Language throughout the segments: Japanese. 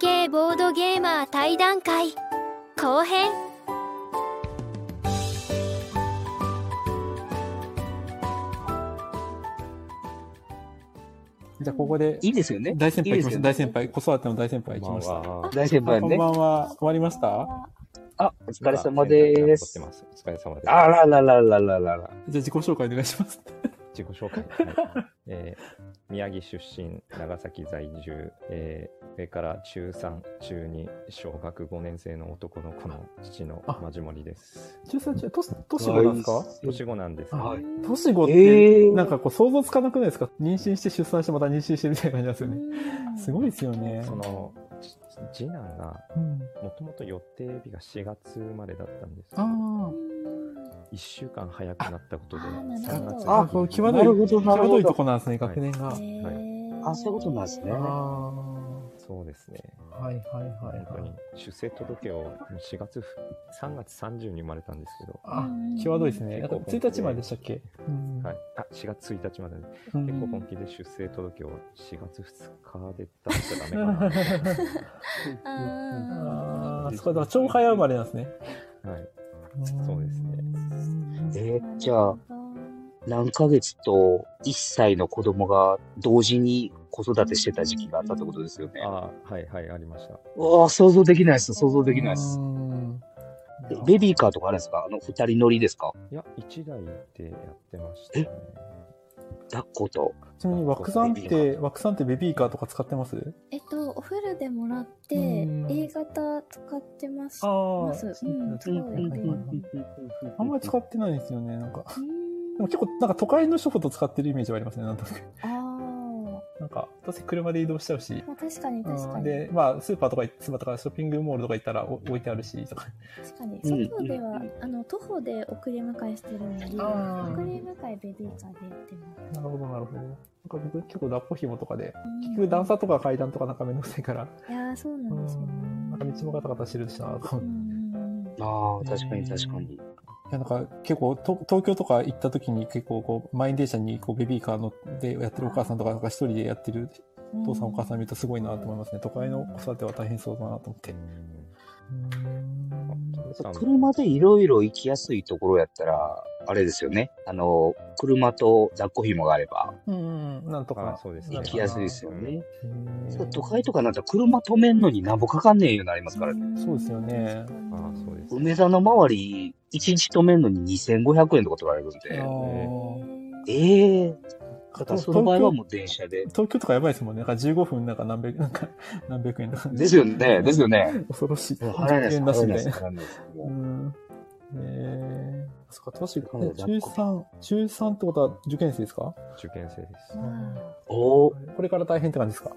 系ボードゲーマー対談会後編じゃあここでいいですよね。大先輩行きましょう。いいですよね大先輩、子育ての大先輩行きました。は大先輩ねこんば。んは。終わりました？あ、お疲れ様です。お疲れ様です。あららららららら。じゃあ自己紹介お願いします。自己紹介。はい えー宮城出身、長崎在住、えー上から中3、中2、小学5年生の男の子の父のあマジモリです。中3中、年、年子なんですか？年子なんです。はい。年子っえて、ーなんかこう想像つかなくないですか？妊娠して出産してまた妊娠してみたいな感じなんですよね。すごいですよね。その、ち次男が、うん。もともと予定日が4月生まれだったんですけど、あ1週間早くなったことで、あーなる3ほど月あ。あ、こう際どい、際どいとこなんですね、学年が。あ、そういうことなんですね。あそうですね。あ。はいはいはい。本当にはい。出生届を4月ふ、3月30に生まれたんですけど、あ、際どいですね。なんか結構1日まででしたっけ？うん。はい、あ4月1日まで。で、うん。結構本気で出生届を4月2日で出しちゃダメか ああ、そこだ超早生まれなんですね。な。はい、そうですね。えーじゃあ、何ヶ月と1歳の子供が同時に子育てしてた時期があったってことですよね。あーはいはい、ありました。うわあ、想像できないです。想像できないです。ベビーカーとかあるんですか？あの、二人乗りですか？いや、1台でやってましたね。抱っこと？ちなみに、枠さんって、枠さんってベビーカーとか使ってます？えっと、お風呂でもらって、うん A 型使ってます。ああ。うん。あんまり使ってないんですよね、なんか。うんでも結構、なんか都会の人ほど使ってるイメージはありますね、なんとなく。なんか、どうせ車で移動しちゃうし。まあ確かに確かに。うんで、まあ、スーパーとか、スーパーとかショッピングモールとか行ったらお置いてあるし、とか。確かに。うん外では、あの、徒歩で送り迎えしてるので、あー送り迎えベビーカーでやってます。なるほど、なるほど。なんか僕結構抱っこ紐とかで、うん結局段差とか階段とかなんかめんどくさいから、いやー、そうなうんですよね。ん、なんか道もガタガタしてるしなうんああ、確かに確かに。いや、なんか結構と東京とか行った時に結構こう、満員電車にこうベビーカー乗ってやってるお母さんとか、なんか一人でやってるうんお父さんお母さん見るとすごいなと思いますね。都会の子育ては大変そうだなと思って。車でいろいろ行きやすいところやったら、あれですよね。あの、車と抱っこ紐があればうん、うん、なんとか。あそうですね行きやすいですよね。都会とかなんたら車止めんのになんぼかかんねえようになりますからね。そうですよねあーそうです梅田の周り、1日止めんのに2500円とか取られるんあで。ーええだから東その場合はもう電車で。東京とかやばいですもんね。なんか15分なんか何百、なんか何百円とか。ですよね、ですよね。恐ろしい。払えないです、円なし払えないです、え。えー、そっか、確かはい中3、中3ってことは受験生ですか？受験生です。おお、これから大変って感じですか？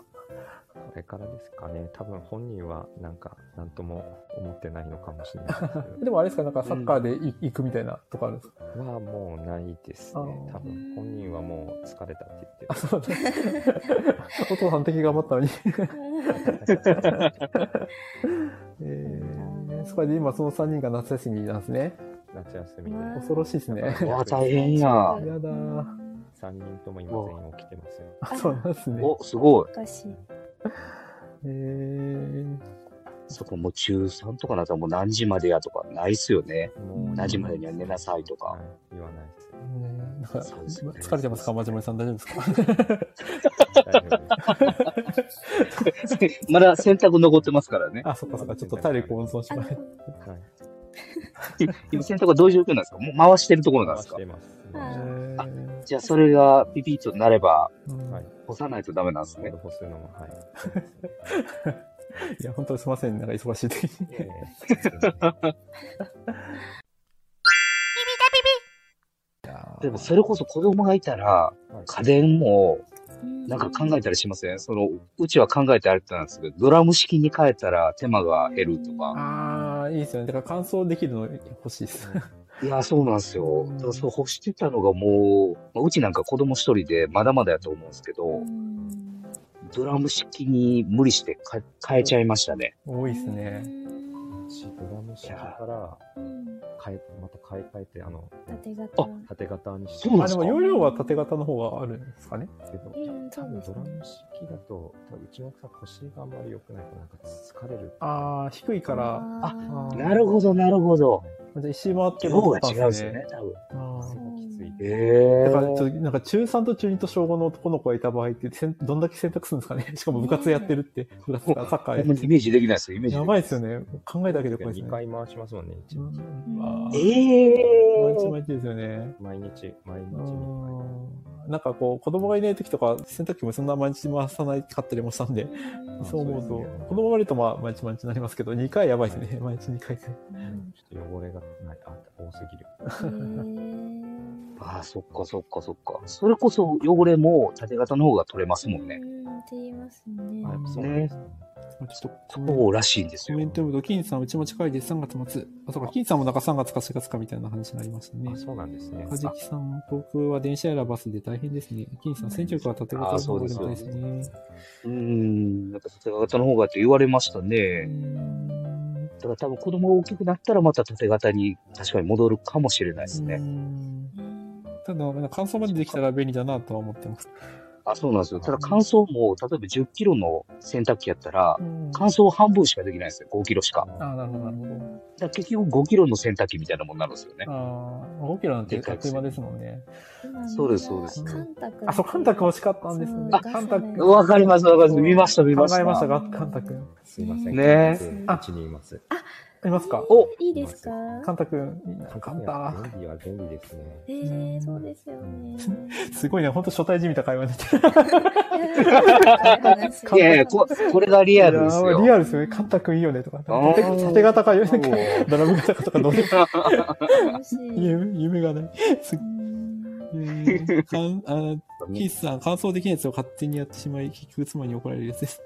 これからですかね。多分本人はなんか、なんとも思ってないのかもしれないですけでもあれですか、なんかサッカーでい行くみたいなとかあるんですか、ど。はもうないですね。多分本人はもう疲れたって言ってあ、そうだ。お父さん敵頑張ったのに。えー、そこで今その3人が夏休みなんですね。夏休みで。恐ろしいですね。いや、大変や。やだー。3人とも今全員起きてますよ。あ、そうなんですね。お、すごい。おかしい。えー、そこもう中3とかなったらもう何時までやとかないっすよね。もう何時までには寝なさいとかはい。言わないです。ねなんかそうですね疲れてますかマジモリさん大丈夫ですか？まだ洗濯残ってますからね。あ、そっかそっか、ちょっと体力温存しあのまい。はい。今洗濯はどういう状況なんですか？もう回してるところなんですか？回してます。じゃあそれがピピッとなればうんはい。干さないとダメなんですね。干すのも、はい。いや、本当にすいません。なんか忙しい時に。えーでもそれこそ子供がいたらはい家電もなんか考えたりしません？その、うちは考えてあれたんですけど、ドラム式に変えたら手間が減るとか。ああ、いいですよね。だから乾燥できるの欲しいです。いや、そうなんですよ。だからそう干してたのがもう、まあうちなんか子供一人でまだまだやと思うんですけど、ドラム式に無理してか変えちゃいましたね。多いですね。式、ドラム式からうん。変え、また買い替えて、あの、縦型。あ縦型にしてあ、でも容量は縦型の方があるんですかね。けど、うん多分そうですねドラム式だと、多分うちの奥さん腰があんまり良くないから、なんか疲れる。ああ、低いから、あーなるほど、なるほど。一周回って量が違うんですよね、多分。きつい。へだから、ちょっえ。と、なんか中3と中2と小5の男の子がいた場合って、せんどんだけ選択するんですかね しかも部活やってるって、部活かサッカーやってイメージできないですよ、イメージや。ばいですよね。考えただけで怖いです2ね。回回しますもんね、一う日。ええ。毎日毎日ですよね。毎日、毎日う2回。んなんかこう、子供がいない時とか、洗濯機もそんな毎日回さないかったりもしたんで、うんそう思うとそうね、子供がいるとまあ、毎日毎日になりますけど、2回やばいですね。毎日2回で。ちょっと汚れがない、あ、多すぎる。ああ、そっかそっかそっか。それこそ汚れも縦型の方が取れますもんね。うん、って言いますね。あ、そう。ちょっと、そうらしいんですよ。コメント読むと、金さん、うちも近いです。3月末。あ、そうか、金さんもなんか3月か4月かみたいな話になりましたねあ、。そうなんですね。かじきさん、僕は電車やらバスで大変ですね。金さん、戦力は縦型の方がですね。うーん、なんか縦型の方がって言われましたうね。んだから多分子供が大きくなったらまた縦型に確かに戻るかもしれないですうね。んただ、乾燥までできたら便利だなとは思ってます。あ、そうなんですよ。ただ乾燥も、例えば10キロの洗濯機やったら、うん乾燥半分しかできないんですよ。5キロしか。あなるほど、なるほど。ら結局5キロの洗濯機みたいなもんになるんですよね。ああ、5キロなんてあっという間ですもんね。今そうですそうです。あ、そう、カンタク欲しかったんですよね。そうカンタク。わかります、わかります。見ました、見ました。考えましたが、カンタク。すいません。ねあうちにいます。いますか？おいいですか？カンタク、いいなカンタ。便利は便利ですね。ええそうですよね。すごいね、ほんと初対じみた会話になってる。いやいや、ここれがリアルですよ。リアルですよね。カンタ君いいよねとか。縦縦型か、ドラム型かとか、どうで楽しい。夢夢がない。すうんえーかんあキースさん、乾燥できないやつを勝手にやってしまい、結局妻に怒られるやつです。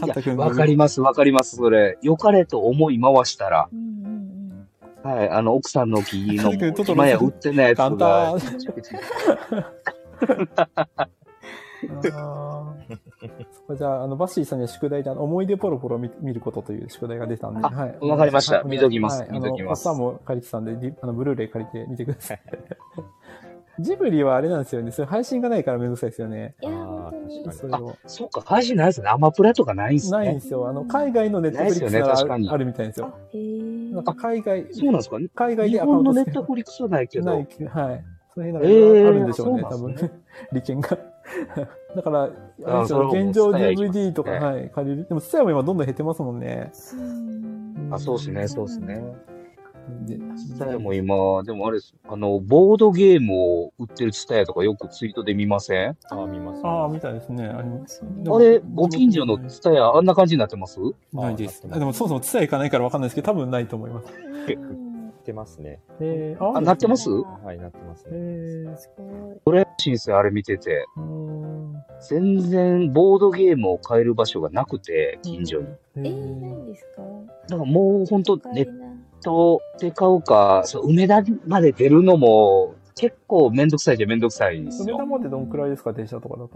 カンタ君わかります、わかります、それ。良かれと思い回したら、うんうんはい、あの、奥さんの木の今や売ってないやつが。そこじゃあ、あの、バッシーさんには宿題で、あの、思い出ポロポロ見見ることという宿題が出たんで、あはい。わかりました。はい見ときます。はい。見ときます。あの、おっさんも借りてたんで、リ あの、ブルーレイ借りて見てください。ジブリはあれなんですよね。それ配信がないからめんどくさいですよね。いや、あー本当に。確それを。そっか、配信ないですね。アマプラとかないんすねないんで。すよ。あの、海外のネットフリックスなないですよね確らかにあるみたいですよ。へえ。なんか海外、そうなんですか？海外日でアカウント本のネットフリックスはないけど。ないけど、はい。そういうのがえーあるんでしょうね、多分そうなんですね。利権が。だから、あ現状 DVD とか、ねはい、借りる。でも、ツヤも今どんどん減ってますもんね。うんあ、そうですね、そうですね。でツタヤも今、でもあれです。あの、ボードゲームを売ってるツタヤとかよくツイートで見ません？あ、見ます。ああ、みたいですね。ありまますあれ、ご近所のツタヤ、あんな感じになってます？ないです。ああでも、そもそもツヤ行かないからわかんないですけど、多分ないと思います。うん売ってますね。えー、あ、なってます？はい、なってますえね。ー、すごい。これ、新生あれ見てて、うーん全然ボードゲームを買える場所がなくて、近所に。ええー、なーいんですか？だからもうほんとネッとで買うか、そう梅田まで出るのも結構めんどくさいじゃめんどくさいんですよ。梅田までどんくらいですか、電車とかだと。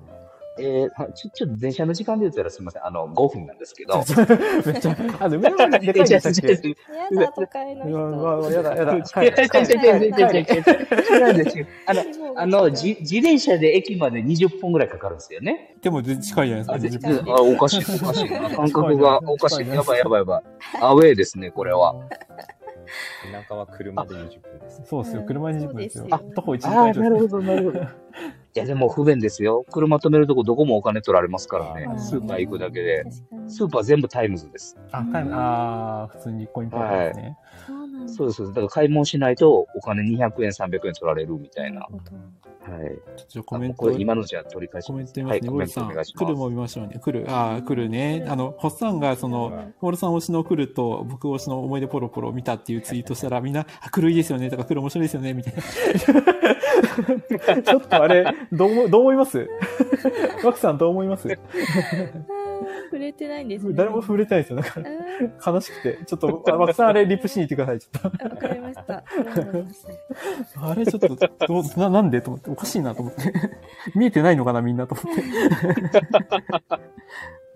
えーはちょ、ちょっと電車の時間で言ったらすみません。あの、5分なんですけど。めっちゃ、あ、でも梅田まででかいんでしたっけやだ、都会のう人。わうわやだ、やだ。違う違う違う違う違う違う違うんですよ。あの、あの、じ自転車で駅まで20分ぐらいかかるんですよね。でも近いじゃないですか、あ、で20分あおかしい、おかしい。感覚がおかしい。やばいやばいやばい。アウェーですね、これは。。田舎は車で20分です。そうですよ、車20分ですよ。そうですよ徒歩1時ああ、間以上ですなるほど、なるほど。いや、でも不便ですよ。車止めるとこどこもお金取られますからね。はいスーパー行くだけで。スーパー全部タイムズです。あ、タイム、あー普通にコインパーですね。そうなんだ。そうです。だから買い物しないとお金200円、300円取られるみたいな。はい。ちょっとコメント今のじゃ取り返しコメント見ますね。ウォルさん。来るも見ましょうね。来る、あー来るね。あの、ホッサンが、その、ウォルさん推しの来ると、僕推しの思い出ポロポロ見たっていうツイートしたら、みんな、あ、来るいいですよね、とか、来る面白いですよね、みたいな。ちょっとあれ、どう思、どう思います？ワクさんどう思います？触れてないんですね。誰も触れてないですよ。だかあら、悲しくて。ちょっと、あワクさんあれ、リプしに行ってください、ちょっと。ーわかりました。あれちょっと、どうな、なんで？と思って、おかしいなと思って。見えてないのかな、みんなと思って。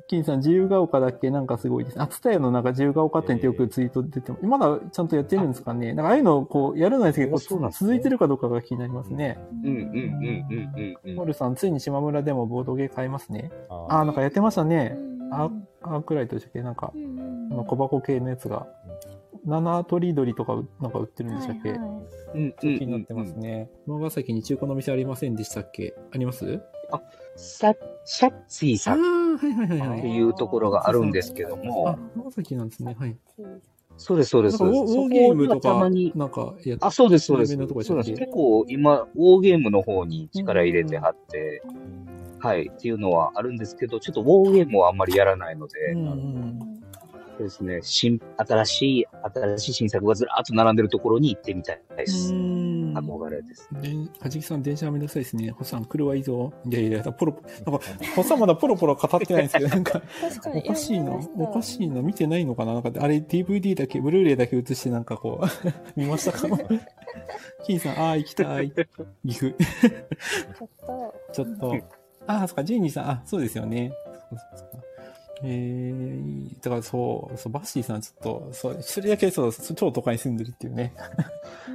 金さん、自由が丘だっけ？なんかすごいです。あ、ツタヤのなんか自由が丘店ってよくツイート出ても、まだちゃんとやってるんですかね？なんかああいうのをこう、やるのはですけど、そうなんですね続いてるかどうかが気になりますね。うんうんうんうんうんうん。モルさん、ついに島村でもボードゲー買いますね。ああ、なんかやってましたね。あうん、アークライトでしたっけ？なんかう、ん小箱系のやつが。七鳥鳥とかうなんか売ってるんでしたっけ、はいはい。うんうん気になってますね。長崎に中古の店ありませんでしたっけ？あります？シャシャッツィあさんあ、はいはいはいはい。っていうところがあるんですけどあも、、長崎なんですね。はい。そうです、そうです。ウォそうですウォーゲームとか、まに、なんかやっあ、そうです、そうです。結構今、ウォーゲームの方に力入れてはって、はい、っていうのはあるんですけど、ちょっとウォーゲームはあんまりやらないので、うんですね、新、新しい、新しい新作がずらーっと並んでるところに行ってみたいです。うん憧れです。で、はじきさん、電車めんどくさいですね。ホッサン、来るはいいぞ。いやいや、ポロポロ、なんか、ホッサンまだポロポロ語ってないんですけど、なんか、確かに。おかしいのやりましたおかしいの見てないのかな？なんか、あれ DVD だけ、ブルーレイだけ映してなんかこう、見ましたか？金さん、ああ、行きたい。岐阜。ちょっと。ちょっと。ああ、そっか、ジェニーさん、あ、そうですよね。そっかそっかえー、だからそう、そう、バッシーさんちょっと、そう、それだけそう、超都会に住んでるっていうね。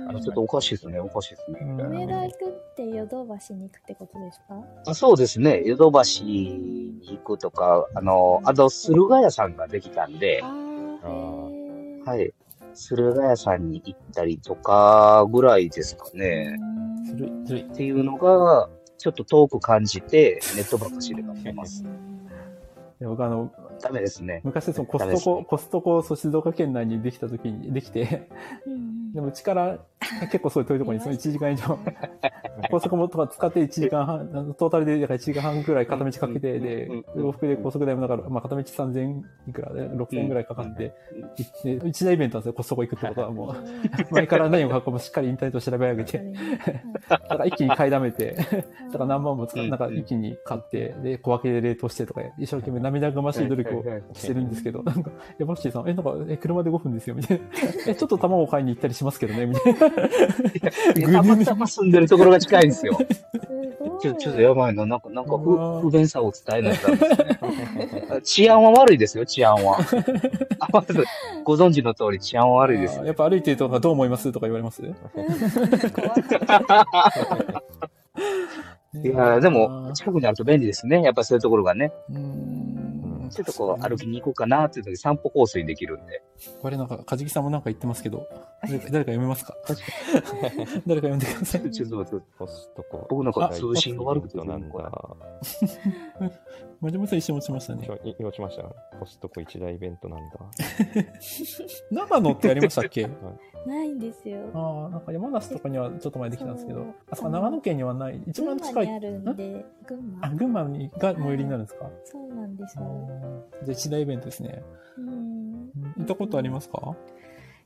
あの、ちょっとおかしいですね、おかしいですね。梅田行くってヨドバシに行くってことですか？あそうですね、ヨドバシに行くとか、あの、あと、駿河屋さんができたんではい。駿河屋さんに行ったりとかぐらいですかね。っていうのが、ちょっと遠く感じて、ネットばっかしで買ってます。いや僕あの、ダメですね。昔そのコストコ、コストコ、そう静岡県内にできた時に、できて、でもうちから結構そういう遠いところにその1時間以上、高速もとか使って1時間半、トータルでだから1時間半くらい片道かけて、で、往復で高速代もだから、まあ片道3000いくらで、6000ぐらいかかって、行って、一大イベントなんですよ、コストコ行くってことはもう、前から何を買うかもしっかりインターネットで調べ上げて、だから一気に買いだめて、だから何万も使う、なん。か一気に買って、で、小分けで冷凍してとか、一生懸命涙ぐましい努力をしてるんですけど、なんか、え、バッシーさん、え、なんか、え、車で5分ですよ、みたいな。え、ちょっと卵買いに行ったりしますけどね、みたいな。たまたま住んでるところが近いんですよ。すごい。ちょ、ちょっとやばいな。なんか、なんか不、不便さを伝えないとダメですね。治安は悪いですよ、治安は。あまず、ご存知の通り治安は悪いです。やっぱ歩いてるとかどう思いますとか言われます？怖い いやでも、近くにあると便利ですね。やっぱそういうところがね。う。ちょっとこう、歩きに行こうかなっていう時散歩コースにできるんで。これなんか、かじきさんもなんか言ってますけど、誰か読めますか？誰か読んでください。ちょっと待って。僕なんか？あ通信が悪くてなんだ。真島さん一瞬落ちましたね。い落ちました。コストコ一大イベントなんだ。長野ってありましたっけ？ないんですよ。ああ、なんか山梨とかにはちょっと前できたんですけどあ、そうか、長野県にはない。一群番近い。馬にあるんで、群あ、馬。群馬にが最寄りになるんですか？そうなんですあよ。ーじゃあ一大イベントですね。うんうん行ったことありますか？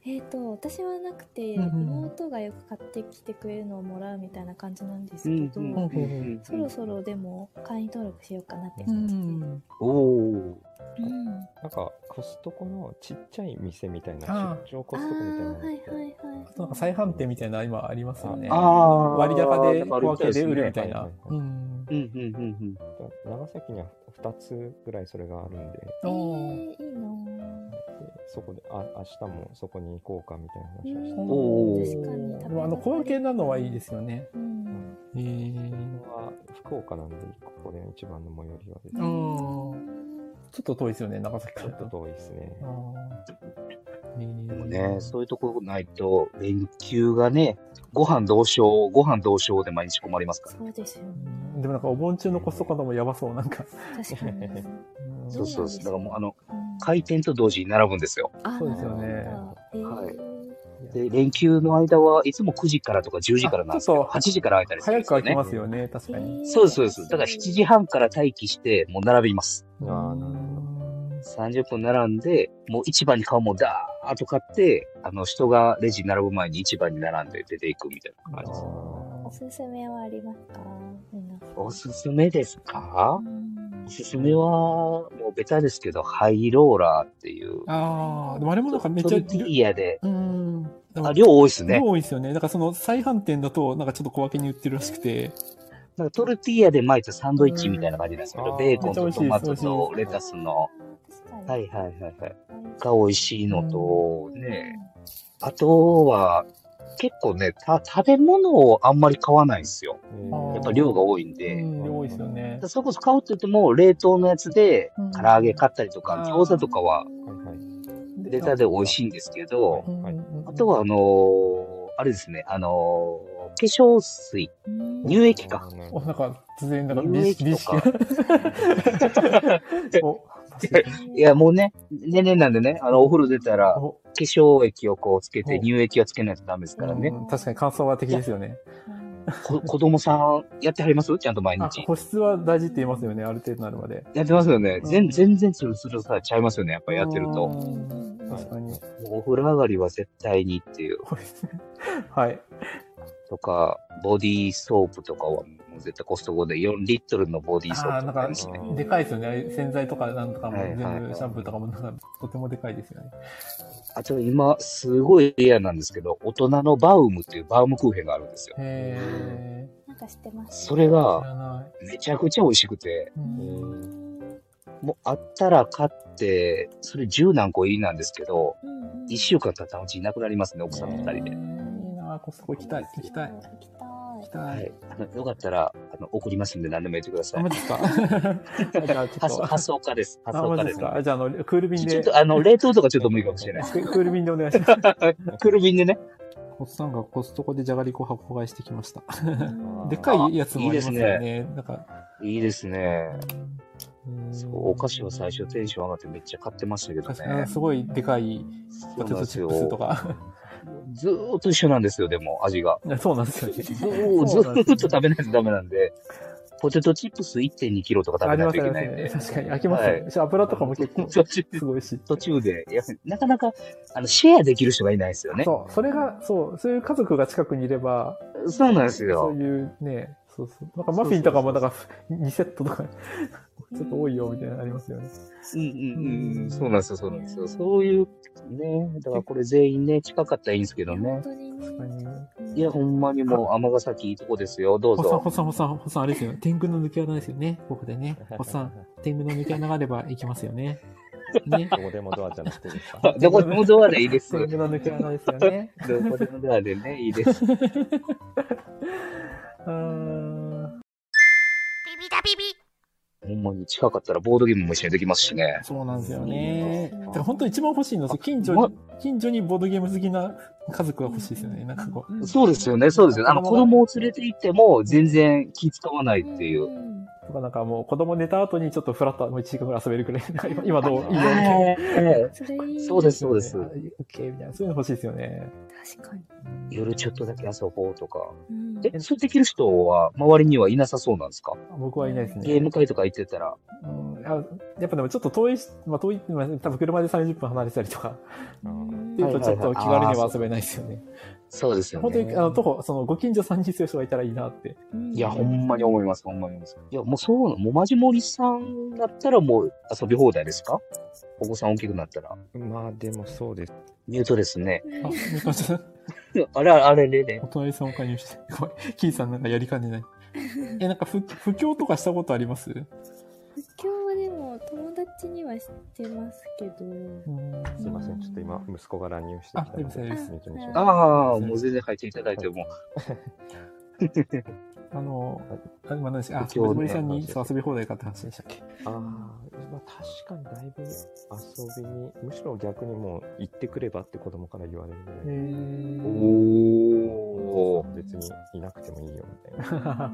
えっ、と、私はなくて、うんうん妹がよく買ってきてくれるのをもらうみたいな感じなんですけど、うんうんそろそろでも会員登録しようかなってう感じで。ん。おー。うんなんか、コストコのちっちゃい店みたいあな、ー出張コあストコみたいなはいはいはい。なんか再販店みたいな今ありますよね。ああ。割高で小分けで売るみたいなはいはい。うん。うん、うん、うん、長崎には2つぐらいそれがあるんで、えあーー、いいなでそこで、あ、明日もそこに行こうかみたいな話をして、うん確かにでもあの、小分けなのはいいですよね。うん。えー。は福岡なんで、ここで一番の最寄りはですうね。んちょっと遠いですよね、長崎からちょっと遠いですね。もね、そういうところないと、連休がね、ご飯どうしよう、ご飯どうしようで毎日困りますから。そうですよね。でもなんかお盆中のコストカードもやばそう、なんか。確かに。う んそうそうそう。だからもう、あの、うん開店と同時に並ぶんですよ。あそうですよねはいで、連休の間はいつも9時からとか10時からなんですけど、あちょっと8時から空いたりするん早ですよね。く開きますよね、確かに。そうです、そうです。だから7時半から待機して、もう並びます。あーなるほど30分並んで、もう市場に買うもんダーッと買って、あの、人がレジに並ぶ前に市場に並んで出ていくみたいな感じです。おすすめはありますか？おすすめですか？うんおすすめは、もうベタですけど、ハイローラーっていう。ああ、でもあれもなんかめっちゃトルティーヤで、うん。あ、量多いですね量。多いですよね。だからその再販店だと、なんかちょっと小分けに売ってるらしくて、なんかトルティーヤで巻いたサンドイッチみたいな感じなんですけど、うんベーコンとトマトとレタスの。はい。はいはいはい。が美味しいのと、ね、あとは、結構ね、た、食べ物をあんまり買わないんですよ。やっぱ量が多いんうで。ん、多いですよね。それこそ買うって言っても、冷凍のやつでうん、唐揚げ買ったりとか、餃子とかは、はいはい。レターで美味しいんですけど、あとはあのーあれですね、あのー化粧水、乳液か。なんか、突然、なんか、乳美意識、とか。お、いや、もうね、ねねなんでね、あの、お風呂出たら、化お粧液をこうつけて、お乳液はつけないとダメですからね。うん確かに感想は的ですよね。こ子供さん、やってはります？ちゃんと毎あ日。保湿は大事って言いますよね、ある程度なるまで。やってますよね。うん全全然ツルツルさ、ちゃいますよね。やっぱやってると。確かに。うお風呂上がりは絶対にっていう。はい。とか、ボディーソープとかは、もう絶対コストコで4リットルのボディーソーああ、なんかプとかありますね。、でかいですよね。洗剤とかなんとかもはい全はい部、シャンプーとかもなんか、とてもでかいですよね。あと今、すごいレアなんですけど、大人のバウムっていうバウムクーヘンがあるんですよ。へなんか知ってます？それが。めちゃくちゃ美味しくて、もうあったら買って、それ10何個入りなんですけど、うんうん1週間経ったらうちいなくなりますね、奥さんと二人で。いいなコストコ行きたい。行きたい。行きたい行き。た。はいい。あのよかったら、あの、送りますんで何でも言ってくださあ、いマ。ジですか？じゃあちょっ発送、と。発送家です。発あ、送家ですじゃあ、あの、クール便で。ちょっと、あの、冷凍とかちょっと無理かもしれない。ククール便でお願いします。クール便でね。おっさんがコストコでじゃがりこ箱買いしてきました。うんでっかいやつもありますよいいね。なんか、いいですね。うんそう、お菓子は最初テンション上がってめっちゃ買ってましたけどね。すごいでかいポテトチップスとか。ずーっと一緒なんですよ、でも、味が。そうなんですよね。ずーずーっと食べないとダメなんで、ポテトチップス1.2キロとか食べないといけないんで。ね。確かに飽きますよね。油とかも結構途中すごいし。途中で、いや、なかなか、あの、シェアできる人がいないですよね。そう、それが、そう、そういう家族が近くにいれば、そうなんですそよう。いうね、そうそう。なんかマフィンとかも、なんか2セットとか、ちょっと多いよみたいなのありますよね。うんうんうん。そうなんですよ、そうなんですよ。そういう、ね、だからこれ全員ね、近かったらいいんですけどね本。当にね確かに。いや、ほんまにもう、尼崎いいとこですよ。どうほっさん、ぞ。ほっさん、ほっさん、ほっさん、あれですよ。天狗の抜け穴ですよね。ここでね。ほっさん、天狗の抜け穴があれば行きますよね。ね。どこでもドアじゃなくてですかどこでもドアでいいです。天狗の抜け穴ですよね。どこでもドアでね、いいです。うーん。ビビダビビほんまに近かったらボードゲームも一緒にできますしね。そうなんですよね。うんだから本当一番欲しいのは、近所まに、近所にボードゲーム好きな家族が欲しいですよね。なんかこう。そうですよね、そうですよね。あの、子供を連れて行っても全然気使わないっていう。んとかなんかもう子供寝た後にちょっとフラッともう1時間ぐらい遊べるくらい。今今どういいよみたいな。はいそれいい。そうです、そうですオ。ッケーみたいな。そういうの欲しいですよね。確かに。夜ちょっとだけ遊ぼうとか。うんえ、それできる人は周りにはいなさそうなんですか？僕はいないですね。ゲーム会とか行ってたら。うん、あやっぱでもちょっと遠いし、まあ遠い、まあ、多分車で30分離れてたりとか、うんっていうとちょっと気軽には遊べないですよね。そうですよ本当に、ね。あの、徒歩、その、ご近所さんにそういう人がいたらいいなって。うんいや、ほんまに思います、ほんまに思います。いや、もうそうなの。もうマジモリさんだったらもう遊び放題ですか？お子さん大きくなったら。まあでもそうです。ミュートですね。あ、みかんちゃん、あれ、あれれれお。隣さんを加入して。ごめん、キーさんなんかやりかねない。え、なんか不、不況とかしたことあります？今日はでも友達には知ってますけど。うんすいません。ちょっと今、息子が乱入してきたので、あああ、もう全然入っていただいても。あの、あ、今何でした？あ、不況ね森さんにそう遊び放題かって話でしたっけ？ああ、まあ確かにだいぶ遊びに、むしろ逆にもう行ってくればって子供から言われるぐえらい。ー、おー。別にいなくてもいいよみたいな。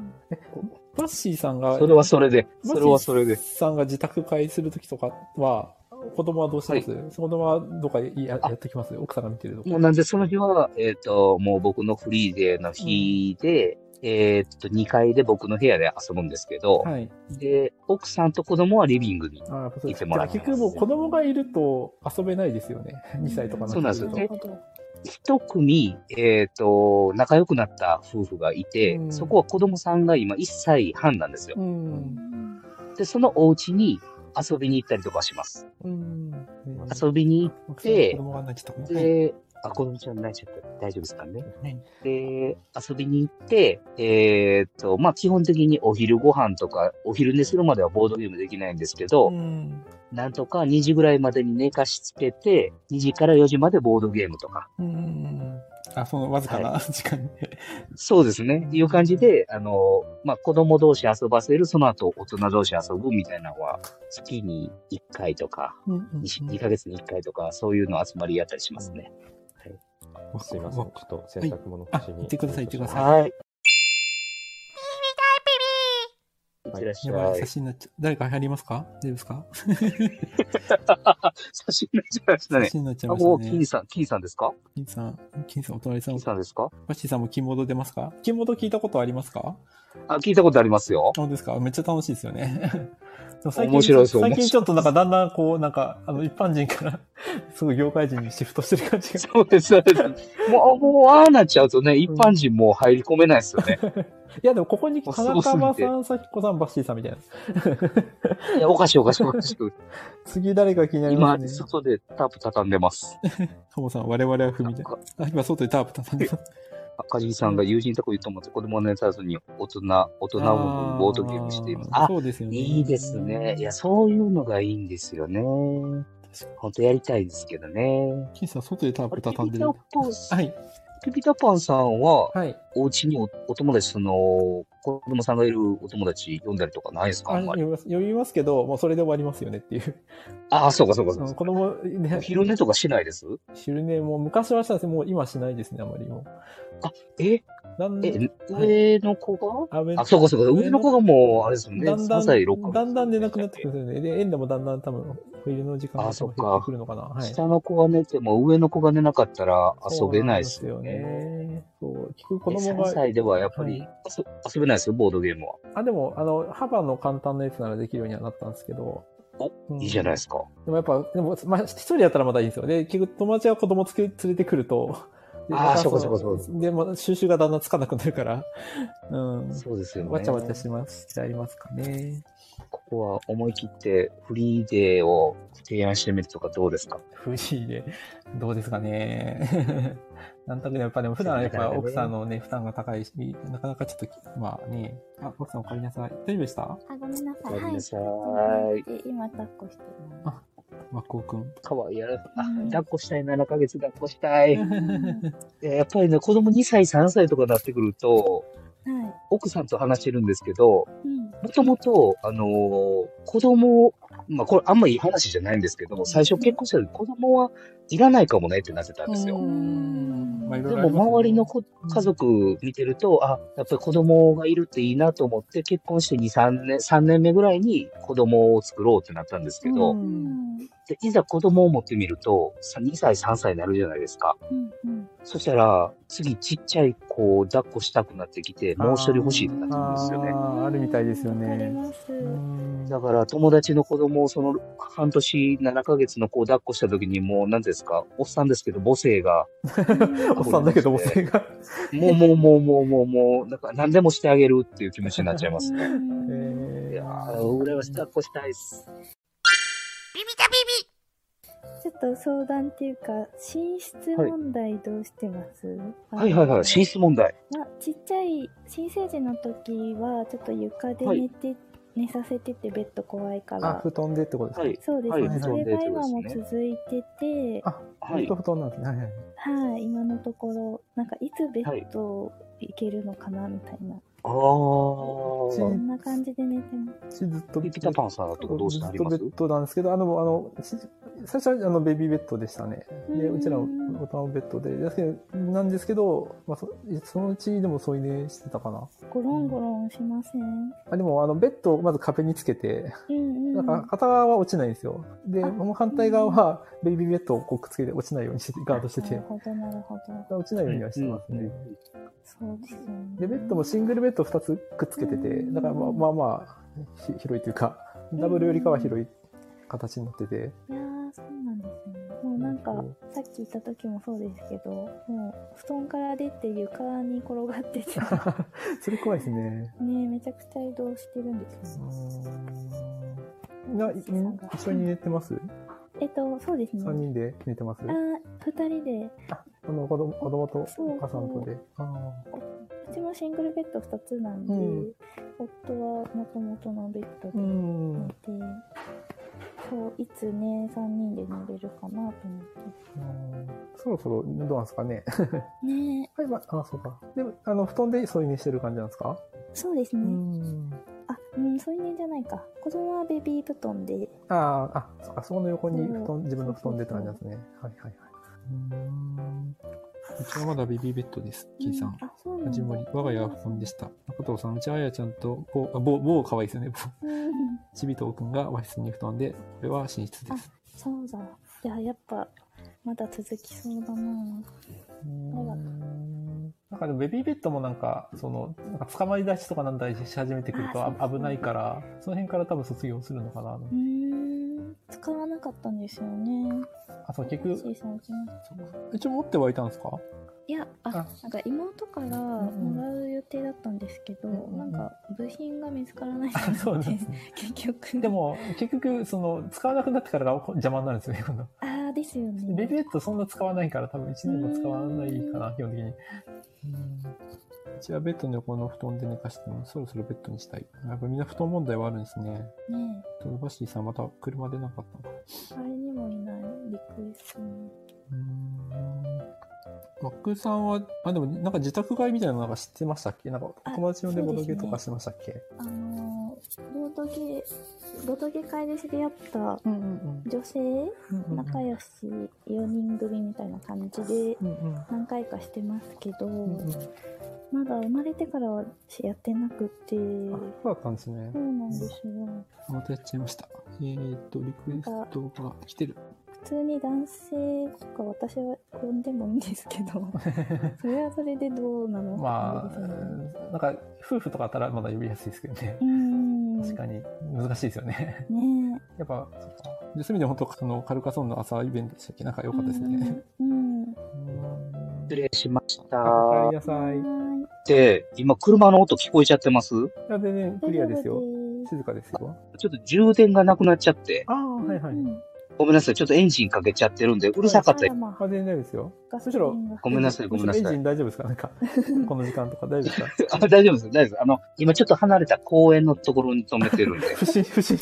バッシーさんが、それはそれで。それはそれでバッ。シーさんが自宅会するときとかは、子供はどうしてます、子供はどっかややってきます？奥さんが見てる。もうなんでその日は、えっ、と、もう僕のフリーデーの日で、えっと、2階で僕の部屋で遊ぶんですけど、はい。で、奥さんと子供はリビングに。あやっぱそう見てもらってます結局もう子供がいると遊べないですよね。2歳とかそうなんですよ。一組、えっ、と、仲良くなった夫婦がいて、うんそこは子供さんが今1歳半なんですよ。うん。で、そのお家に遊びに行ったりとかします。うん。遊びに行って。で、あ、子供ちゃん泣いちゃった。大丈夫ですかね。はい。で、遊びに行って、えーっと、まあ、基本的にお昼ご飯とか、お昼寝するまではボードゲームできないんですけど、うん。なんとか2時ぐらいまでに寝かしつけて、2時から4時までボードゲームとか。うん。あ、そのわずかな時間に。そうですね。いう感じで、あの、まあ、子供同士遊ばせる、その後大人同士遊ぶみたいなのは、月に1回とか、うんうん 2, ヶ月に1回とか、そういうの集まりやったりしますね。すいません。ちょっと洗濯物あ干しに。行ってください行ってくださはい。いってらっしゃいやばい写。真になっちゃう。誰か入りますか？大丈夫ですか？写真になっちゃいましたね写。真になっちゃいあ、ましたね金。さん、金さんですか？金さん、金さん、お隣さん金、さんですか？バッシーさんも金モード出ますか？金モード聞いたことありますか？あ、聞いたことありますよ。そうですか？めっちゃ楽しいですよね。最近面白いです最近ちょっとなんかだんだんこう、なんか、あの、一般人から、すごい業界人にシフトしてる感じが。そうです、そうです。もう、もう、ああなっちゃうとね、一般人もう入り込めないですよね。いや、でもここに、田中さん、さきこさん、バッシーさんみたいな。いや、おかしいおかしいおかしい。次誰か気になりま今、すね？外でタープ畳んでます。トモさん、我々は踏みで。かあ、今外でタープ畳んでます。赤字さんが友人とこ行と思って子供の寝た後に大人、大人もボードゲームしています。あ、そうですよね。いいですね。いや、そういうのがいいんですよね。本当やりたいですけどね。金さん、外でタープ畳んでるはい。ピピタパンさんは、はい。お家におお友達、その、子供さんがいるお友達呼んだりとかないですか？あ。読みます読みますけど、もうそれで終わりますよねっていう。ああ、そうかそうかそうか。子供、ね、昼寝とかしないです？昼寝も昔はしたんですけど、もう今しないですね、あまりもえう。なんえ、上の子が？あ、そうかそうか。上の子がもう、あれですもんね。3だんだん、歳、6ヶ月。だんだん寝なくなってくるんですよね。で、園でもだんだん多分、お昼の時間が減ってくるのかな。はい。下の子が寝ても上の子が寝なかったら遊べないですよね。ですよね。そう、聞く子供3が、歳ではやっぱりは遊遊べないですよ、ボードゲームは。あ、でも、あの、幅の簡単なやつならできるようにはなったんですけど。おうんいいじゃないですか。でもやっぱ、でも、まあ、一人やったらまだいいんですよ。で、結局友達が子供つけ連れてくると、であーまたそうかそうかそうかで、も収集がだんだんつかなくなるから、うん。そうですよね。わちゃわちゃします。してありますかね。ここは思い切ってフリーデーを提案してみるとかどうですか？不思議で、どうですかね。なんとなくやっぱでも普段やっぱ奥さんのね、負担が高いし、なかなかちょっと、まあね、あ、奥さんお帰りなさい。大丈夫でした？あ、ごめんなさい。ごめんなさいはい。で今、抱っこしてるの。あマッコウくん。かわいいや。あうん、抱っこしたい、7ヶ月抱っこしたい。いややっぱりね、子供2歳、3歳とかになってくると、はい。奥さんと話してるんですけど、うん。もともと、あのー子供、まあこれあんまいい話じゃないんですけども、最初結婚した時子供はいらないかもねってなってたんですよ。でも周りの子家族見てると、あ、やっぱり子供がいるっていいなと思って結婚して2、3年、3年目ぐらいに子供を作ろうってなったんですけど。でいざ子供を持ってみると、さ2歳、3歳になるじゃないですか。うん。うん。そしたら、次ちっちゃい子を抱っこしたくなってきて、もう一人欲しいってなってくるんですよね。あるみたいですよね。だから友達の子供をその半年7ヶ月の子を抱っこした時にもう何ですか、おっさんですけど母性が、おっさんだけど母性が。もうもうもうもうもうもう、なんか何でもしてあげるっていう気持ちになっちゃいますね。うんえーいやー、羨ましい抱っこしたいっす。ちょっと相談っていうか、寝室問題どうしてます、はい。はいはい、寝室問題。まあ、ちっちゃい新生児の時はちょっと床ではい。寝て、寝させててベッド怖いかあ、ら布団でってことですか？はい。そうです。ね、はい。それが今も布団でってことです続いてて、あ、はい。布団なんですね。はいはい。はい、今のところなんかいつベッド行けるのかなみたいな、あうんそー。んな感じで寝てます。ずっとピピタパンさんだとかどうしてあります？ずっとベッドなんですけど、あの、あの、し最初はあのベビーベッドでしたね。で、うちらも大人のベッドで、ですけどなんですけど、まあそ、そのうちでも添い寝してたかな。ゴロンゴロンしません？あでも、あの、ベッドをまず壁につけて、うんうん。なんか片側は落ちないんですよ。で、あもう反対側はベビーベッドをこうくっつけて落ちないようにして、ガードしててなる、ほど、なるほど。落ちないようにはしてますね。そうですよね。で、ベッドもシングルベッド2つくっつけてて、だからまあまあまあ、ひ広いというか、ダブルよりかは広い形になってて、いやー、そうなんですね。もうなんか、さっき言った時もそうですけど、もう布団から出て床に転がってて、それ怖いですね。ねめちゃくちゃ移動してるんですよね。一緒に寝てます？えっと、そうですね。3人で寝てます？あ、二人で、あの子供子供とお母さんとで。あうちもシングルベッド二つなんで、うん夫は元々のベッドでん寝。て、そう、いつね、三人で寝れるかなと思って。そろそろ、どうなんですかね。ね はい、まあ、そうか。でも、あの、布団で添い寝してる感じなんですか？うそうですね。ん。あ、うん、そういうねじゃないか。子供はベビー布団で、ああ、あ、そっか、そこの横に布団、自分の布団でって感じなんですね。はいはいはい。うん。うちはまだベビーベッドです。キーさん。あ、そうなんだ。始まり、我が家は布団でした。中藤さん、うちはあやちゃんと、ぼぼう、ぼうかわいいですよね。ぼちびとうくんが和室に布団で、これは寝室です。そうだ。いや、やっぱ、まだ続きそうだなうんなんかでもベビーベッドもなんか、その、なんか捕まり立ちとかなんだりし始めてくると危ないから、その辺から多分卒業するのかな。うーん、使わなかったんですよね。あ、そう、結局、一応持ってはいたんですか？いや、あ、あなんか妹からもらう予定だったんですけど、うんうんなんか部品が見つからないあそうでですね。結局。で、も、結局、その、使わなくなってからが邪魔になるんですよね、今度。ああ、ですよね。ベビーベッドそんな使わないから、多分1年も使わないかな、基本的に。うんうちはベッドの横の布団で寝かしても、そろそろベッドにしたい。やっぱみんな布団問題はあるんですね。ねトルバシーさんまた車でなかったのか。あれにもいないリクエストに。うーん。マックさんは、あ、でも、なんか自宅買いみたいなのなんか知ってましたっけ？なんかあ友達呼んでボドゲとかしてましたっけ？あのー、ボードゲー、ボードゲ会で知り合ったうんうん女性、うん。仲良し4人組みたいな感じで。何回かしてますけど、うんうん。まだ生まれてからはやってなくて、あ、そうだったんですねそ。うなんですよ。またやっちゃいました。えーっと、リクエストが来てる。普通に男性とか私は呼んでもいいんですけど、それはそれでどうなのまあ、なんか、夫婦とかだったらまだ呼びやすいですけどねう。ーん。確かに、難しいですよね。ね やっぱ、そっか。でそういう意味で本当、あの、カルカソンの朝イベントでしたっけ？なんかえ。良かったですね。うん。うん。うん失礼しました。お帰りなさい。で、今車の音聞こえちゃってます？や、全然クリアですよ。静かですよ。ちょっと充電がなくなっちゃって。ああ、はいはい。うんごめんなさい。ちょっとエンジンかけちゃってるんで、うるさかったまああ、全然大丈夫ですよ。ガソむしろごめんなさいごめんなさいエンジン大丈夫ですか？なんか、この時間とか大丈夫ですか？あ大丈夫です。大丈夫です。あの、今ちょっと離れた公園のところに止めてるんで。不審、不審。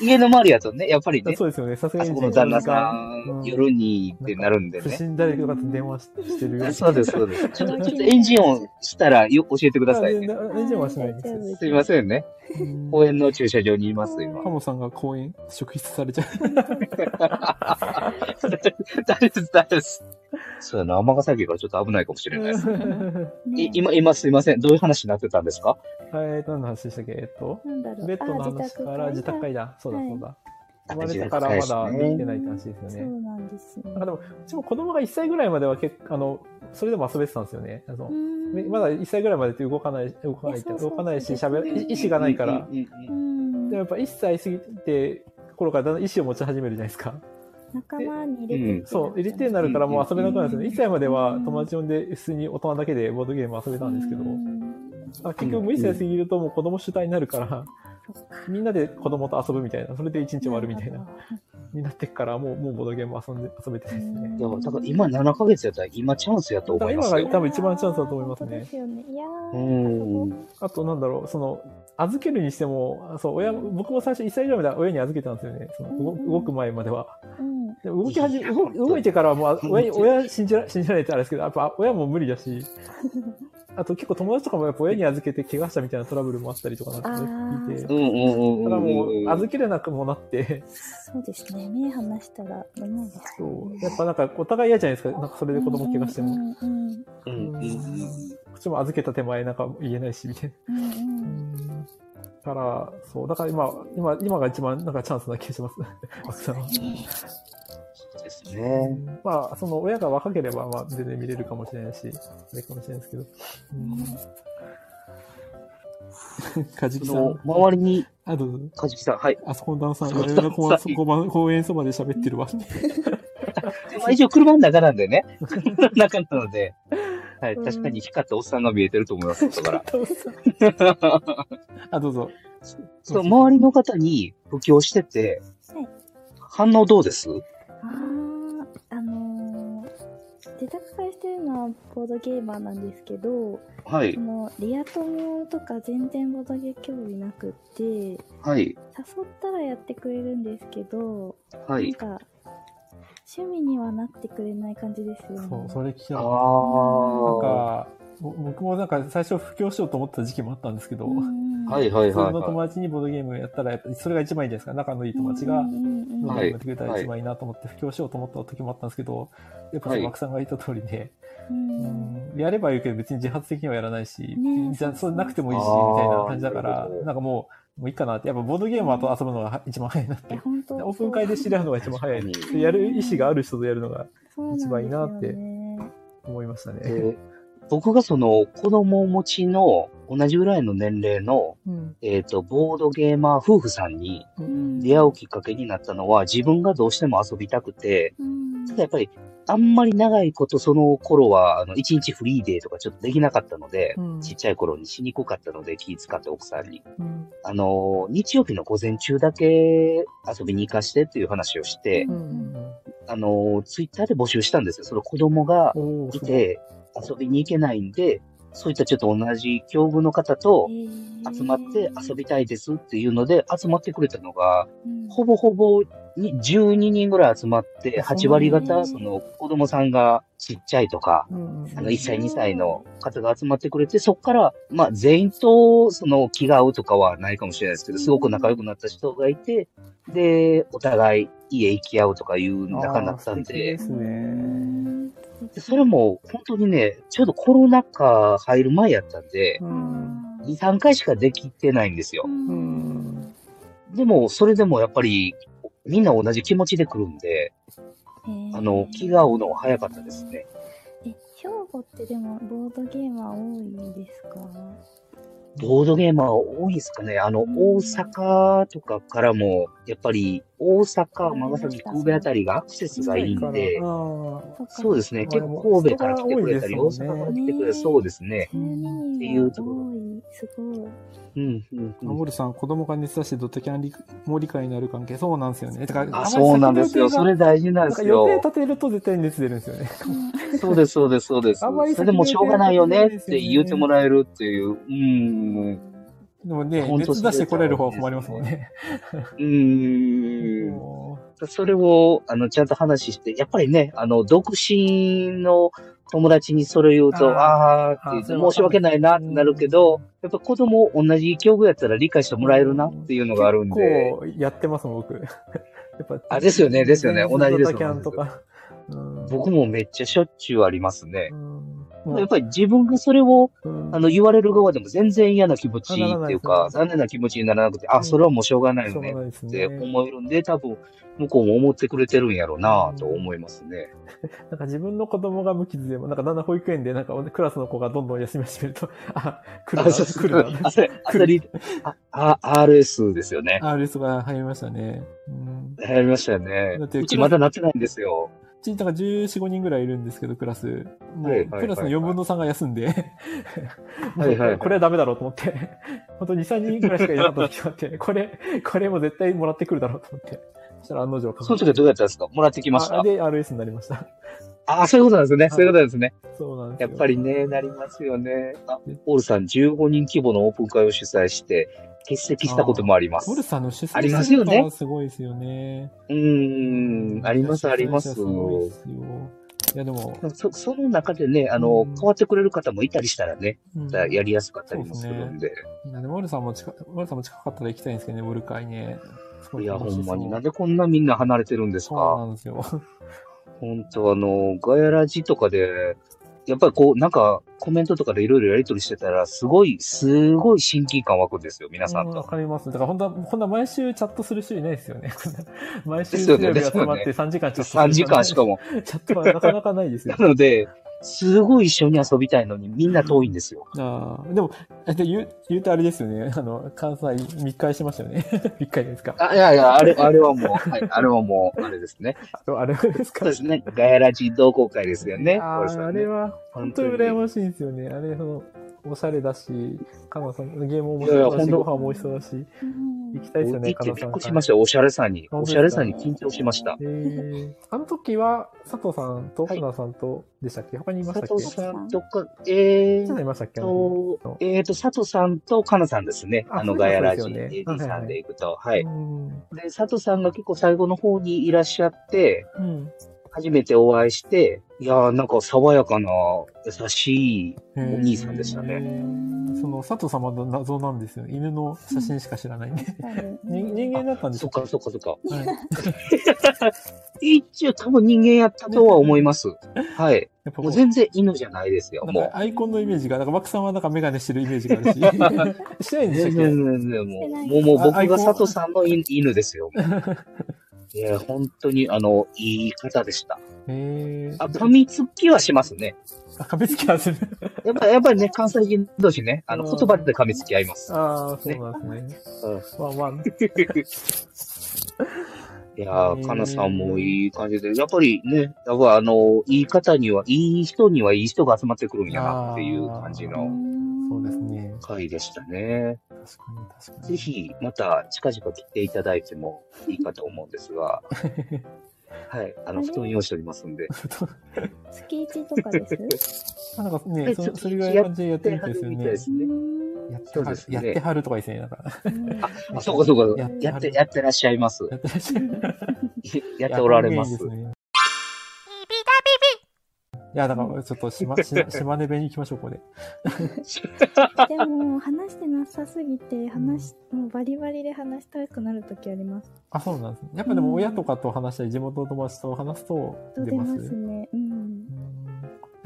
家の周りやとね、やっぱりね、そうですよね。さすがにあそこの旦那さうんん、夜にってなるんでね。不審誰かが電話ししてるよ。そうです、そうです。ちょっと、ちょっとエンジン音したらよ教えてくださいね。エンジンはしないですすいませんね。うん公園の駐車場にいます、今ハ。モさんが公園、職質されちゃう。大丈夫です、大丈夫です。そうやな、尼崎がちょっと危ないかもしれないです。今、今すいません。どういう話になってたんですか？えーと、何の話でしたっけ？えっと。ベッドのあ話から自宅会だ。そうだはいそうだ。生まれてからまだできてないって話ですよそうね。なんですよ。なんかでも、うちも子供が1歳ぐらいまでは結構、あの、それでも遊べてたんですよね。あのまだ1歳ぐらいまでって動かない、動かない動かないし、喋る、意思がないから。でもやっぱ1歳過ぎて、頃からだんだん意思を持ち始めるじゃないですか。仲間に入れてそう、入れてになるからもう遊べなくなるんですよね。1歳まではうん友達呼んで普通に大人だけでボードゲーム遊べたんですけど、うんあ結局もう1歳過ぎるともう子供主体になるから、みんなで子供と遊ぶみたいな、それで1日終わるみたいな、になってっから、もう、もうボードゲーム遊んで、遊べてですね。いや、だから今7ヶ月やったら今チャンスやと思いますよ。今が多分一番チャンスだと思いますね本当ですよね。いやーうん。あとなんだろう、その、預けるにしても、あそう、親、僕も最初1歳ぐらいまでは親に預けてたんですよね。その動く前までは。うん。でも動き始め、動動いてからはもう、親に、親信じら、信じられてあれですけど、やっぱ親も無理だし、あと結構友達とかもやっぱ親に預けて怪我したみたいなトラブルもあったりとかなんか聞いて。だからもう預けれなくもなって、そうですね。目離したら危ないですよそう、やっぱなんかお互い嫌じゃないですか。なんかそれで子供怪我しても。うんうんうんうんうん。こっちも預けた手前なんか言えないし、みたいな。うんうんから、そう、だから今、今、今が一番なんかチャンスな気がします。ですね。まあ、その親が若ければ、まあ、全然見れるかもしれないし、あれかもしれないですけど。うん。かじきさん。、周りに、あ、どうぞ。かじきさん、はい。あそこの旦那さん、我々の公そう公園そばで喋ってるわ。まあ一応車の中なんでね。車 の中なので。はい、確かに光ったおっさんが見えてると思います。だから。あ、どうぞ。そう、周りの方に布教しててはい、反応どうです？してるのはボードゲーマーなんですけど、はいそ。のリア友とか全然ボードゲ興味なくって、はい。誘ったらやってくれるんですけど、はい。なんか、趣味にはなってくれない感じですよね。そう、それ聞きあたかった。なんあ。か、ぼ僕もなんか最初布教しようと思った時期もあったんですけど、はいはい普通のはいは友達にボードゲームやったら、それが一番いいじゃないですか。仲のいい友達がボードはいゲームやってくれたら一番いいなと思って布教しようと思った時もあったんですけど、やっぱその枠さんが言った通りで、やればいいけど別に自発的にはやらないし、ねじゃあそうなくてもいいし、みたいな感じだからなんかもう、もういいかなって。やっぱボードゲームと遊ぶのが一番早いなって。オープン会で知り合うのが一番早い。やる意思がある人とやるのが一番いいなって思いましたね。で僕がその子供を持ちの同じぐらいの年齢の、うん。えっ、と、ボードゲーマー夫婦さんにうん。出会うきっかけになったのは自分がどうしても遊びたくて、うん。ただやっぱりあんまり長いことその頃は、あの、一日フリーデーとかちょっとできなかったので、うん。ちっちゃい頃にしにくかったので気使って奥さんに。うん。あの、日曜日の午前中だけ遊びに行かしてっていう話をして、うんあの、ツイッターで募集したんですよ。その子供がいて遊びに行けないんで、そういったちょっと同じ境遇の方と集まって遊びたいですっていうので集まってくれたのが、ほぼほぼに12人ぐらい集まって、8割方、その子供さんがちっちゃいとか、あの1歳2歳の方が集まってくれて、そこから、まあ全員とその気が合うとかはないかもしれないですけど、すごく仲良くなった人がいて、で、お互い家行き合うとかいう仲になったんでそれも本当にね、ちょうどコロナ禍入る前やったんでう、ん。2、3回しかできてないんですよ。うん。でも、それでもやっぱり、みんな同じ気持ちで来るんで、あの、気が合うのは早かったですね。え、兵庫ってでもボードゲーマー多いんですか？ボードゲーマー多いですかね。あの、うん大阪とかからも、やっぱり、大阪、長崎、神戸あたりがアクセスがいいんで、そうですね。まあ結構神戸から来てくれたり、大阪から来てくれたり、そうですね。12っていうところ。すごい。うん、うん、うん。モルさん、子供が熱出してドットキャンリも理解になる関係、そうなんですよね。だからあ、そうなんですよ。それ大事なんですなんか予定よ。立てると絶対熱出るんですよね。そうです、そうです、そうです。あんまりそれでもしょうがないよねって言ってもらえるっていう。うん。でもね、本当熱出して来れる方は困りますもんね。うーん。もそれを、あの、ちゃんと話して、やっぱりね、あの、独身の友達にそれ言うと、ああーって申し訳ないなってなるけど、やっぱ子供同じ境遇やったら理解してもらえるなっていうのがあるんで。結構やってますもん、僕。やっぱあですよねですよね同じですドタキャンとか。うん僕もめっちゃしょっちゅうありますねう。んやっぱり自分がそれを、うんあの、言われる側でも全然嫌な気持ちっていうか、残念な気持ちにならなくて、あ、うんそれはもうしょうがないよねってね。思えるんで、多分、向こうも思ってくれてるんやろうなと思いますね。なんか自分の子供が無傷でも、なんかだんだん保育園で、なんかクラスの子がどんどん休み始めると、あ、来るな、来るな。あ、それ、あ、あ RS ですよね。RS が入りましたね。うん。流行りましたよね。うちまだなってないんですよ。うち、なんか14、5人ぐらいいるんですけど、クラス。もう、クラスの4分の3が休んで、はいはいはいこれはダメだろうと思って、本当2、3人ぐらいしかいなかった時があって、これ、これも絶対もらってくるだろうと思って。そしたら案の定その時はどうやったんですか？もらってきましたあで、RS になりました。あ、そういうことなんですね。いそういうことですね。そうなんですよ。やっぱりね、なりますよね。あ、オールさん15人規模のオープン会を主催して、欠席したこともあります。モルさんの主催ありますよねがすごいですよね。うーん、あります、あります。すごいですよ。いや、でも、そその中でね、あの、うん変わってくれる方もいたりしたらね、うんやりやすかったりもするんで。いやでも、モルさんも近、モルさんも近かったら行きたいんですけどね、モル会ね。すごいや、ほんまになんでこんなみんな離れてるんですそうかなんですよ。本当あの、ガヤラジとかで、やっぱりこう、なんか、コメントとかでいろいろやりとりしてたら、すごい、すごい親近感湧くんですよ、皆さんうんわと。かります。だから本当は、こんな毎週チャットする人いないですよね。毎週ですよね水曜日集まってです3時間チャットする3時間しかも。チャットはなかなかないですよな。ので、すごい一緒に遊びたいのに、みんな遠いんですよ。ああ、でも、言う、言うとあれですよね。あの、関西密会しましたよね。密会ですか。あ、いやいや、あれ、あれはもう、はい、あれはもう、あれですね。あれですか？そうですね。ガヤラジ同好会ですよね。ああ、ねあれは、本当に羨ましいんですよね。あれ、その、おしゃれだし、かのさん、ゲームも面白いし、いやいや本当ご飯も美味しそうだし。うん行きたいですよね、行ってびっさんくりしましたよ、おしゃれさんに。おしゃれさんに緊張しました。えー、あの時は、佐藤さんと船さんとでしたっけ？他にいましたっけ？佐藤さんとか、え佐藤いーましたっけ？と、えーと、佐藤さんとかなさんですね。ああの、ガヤラジでね AD さんで行くと。はい。うん。で、佐藤さんが結構最後の方にいらっしゃって、うん。初めてお会いして、いやーなんか爽やかな、優しいお兄さんでしたね。ね。その、佐藤様の謎なんですよ。犬の写真しか知らないんで。人人間だったんでしょそっかそっかそっか。はい。一応多分人間やったとは思います。はい。もう全然犬じゃないですよ、もう。アイコンのイメージが、なんかマさんはなんかメガネしてるイメージがあるし。してないんでしたっけ全然全然もう、もう、もう僕が佐藤さんの犬犬ですよ。いや、本当に、あの、いい方でした。へーあ、噛みつきはしますね。あ、噛みつきはする。やっぱやっぱりね、関西人同士ね、あの、うん言葉で噛みつき合います。ああ、そうなんですね。まあまあ、いやー、かなさんもいい感じで、やっぱりね、やっぱあの、いい方には、いい人にはいい人が集まってくるんやなっていう感じのそうですね。回でしたね。確かに確かに。ぜひ、また近々来ていただいてもいいかと思うんですが、はい、あの、布団用意しておりますんで。月一とかです？あなんかね、そえちょっとそれぐらいの感じでやってみたいですよねやっ。やってはる、とかですね。なんか、あ、そうかそうかやっ。てやって、らっしゃいます。やってらっしゃる。やっておられます。いやだから、ちょっと島、島島根弁に行きましょう、ここで。でも話してなさすぎて話しもうバリバリで話したくなる時ありますあ、そうなんですね。やっぱでも親とかと話したり、地元の友達と話すと出ま。と出ますすねうん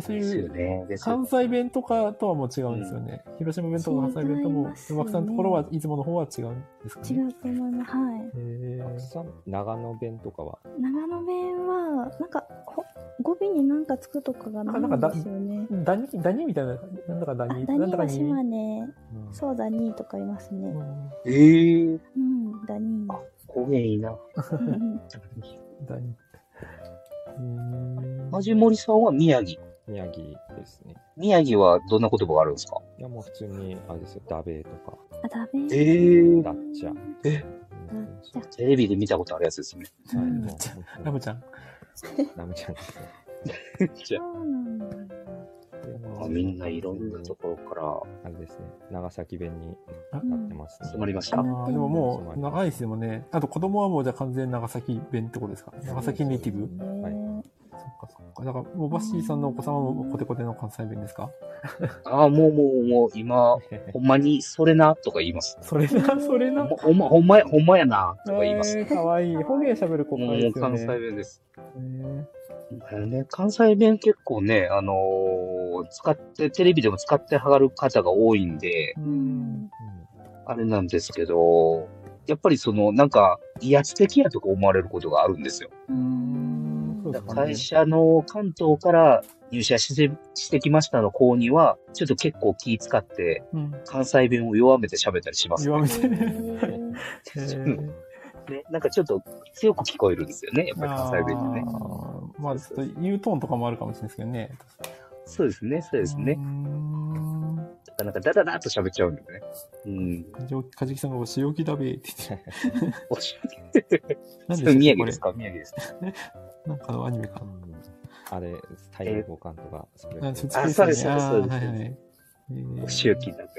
そうですいう、よね。ですよ関西弁とかとはもう違うんですよね。広島弁とか関西弁とも違い、ますよね。馬木さんのところは、いつもの方は違うんですかね。違うと思います。はい。へー。さん長野弁とかは？長野弁はなんかほ語尾になんかつくとかがないんですよね。ダニ、ダニみたいな、なんだかダあニ、ダニはなんだかに？島根。うん。そうだにとかいますね。うん。えー、うんダニ。方言いいな。うん ダニ。うーん。マジモリさんは宮城？宮城ですね。宮城はどんな言葉があるんですか？いや、もう普通に、あれですよ、ダベとか、あダメえー。ダッチャ。え？テレビで見たことあるやつですね。はい、うんもうラムちゃん。ラムちゃん。ですね。じゃそうなんだ。あみんないろんなところから。あれですね、長崎弁にあなってますね。集まりました。でももう、長いですよね。あと子供はもうじゃあ完全長崎弁ってことですか？長崎ネイティブ？はい。ねそっかそっか。だから、もうバッシーさんのお子様もコテコテの関西弁ですか？ああ、もうもうもう今、ほんまにそれなとか言います。それな、それな？ほんま、ほんまや、ほんまやなとか言います。えーかわいい。方言喋る子もいですよ関西ね。弁です。ねね、関西弁結構ね、あのー使って、テレビでも使ってはがる方が多いんで、んあれなんですけど、やっぱりその、なんか、威圧的やとか思われることがあるんですよ。うん。そうですかね会社の関東から入社してしてきましたの子には、ちょっと結構気使って、うん。関西弁を弱めて喋ったりします。弱め へてね。なんかちょっと強く聞こえるんですよね、やっぱり関西弁ってね。まあ、ちょっと言うトーンとかもあるかもしれないですけどね。そうですね、そうですねう。ん。なんかダダダーっと喋っちゃうんでね。うん。かじきさんがお仕置きだべって言って。おし何それ宮城ですか？宮城ですか なんかのアニメか。うんあれ、太陽交換とか、それあ、そうですそうですお仕置きだっ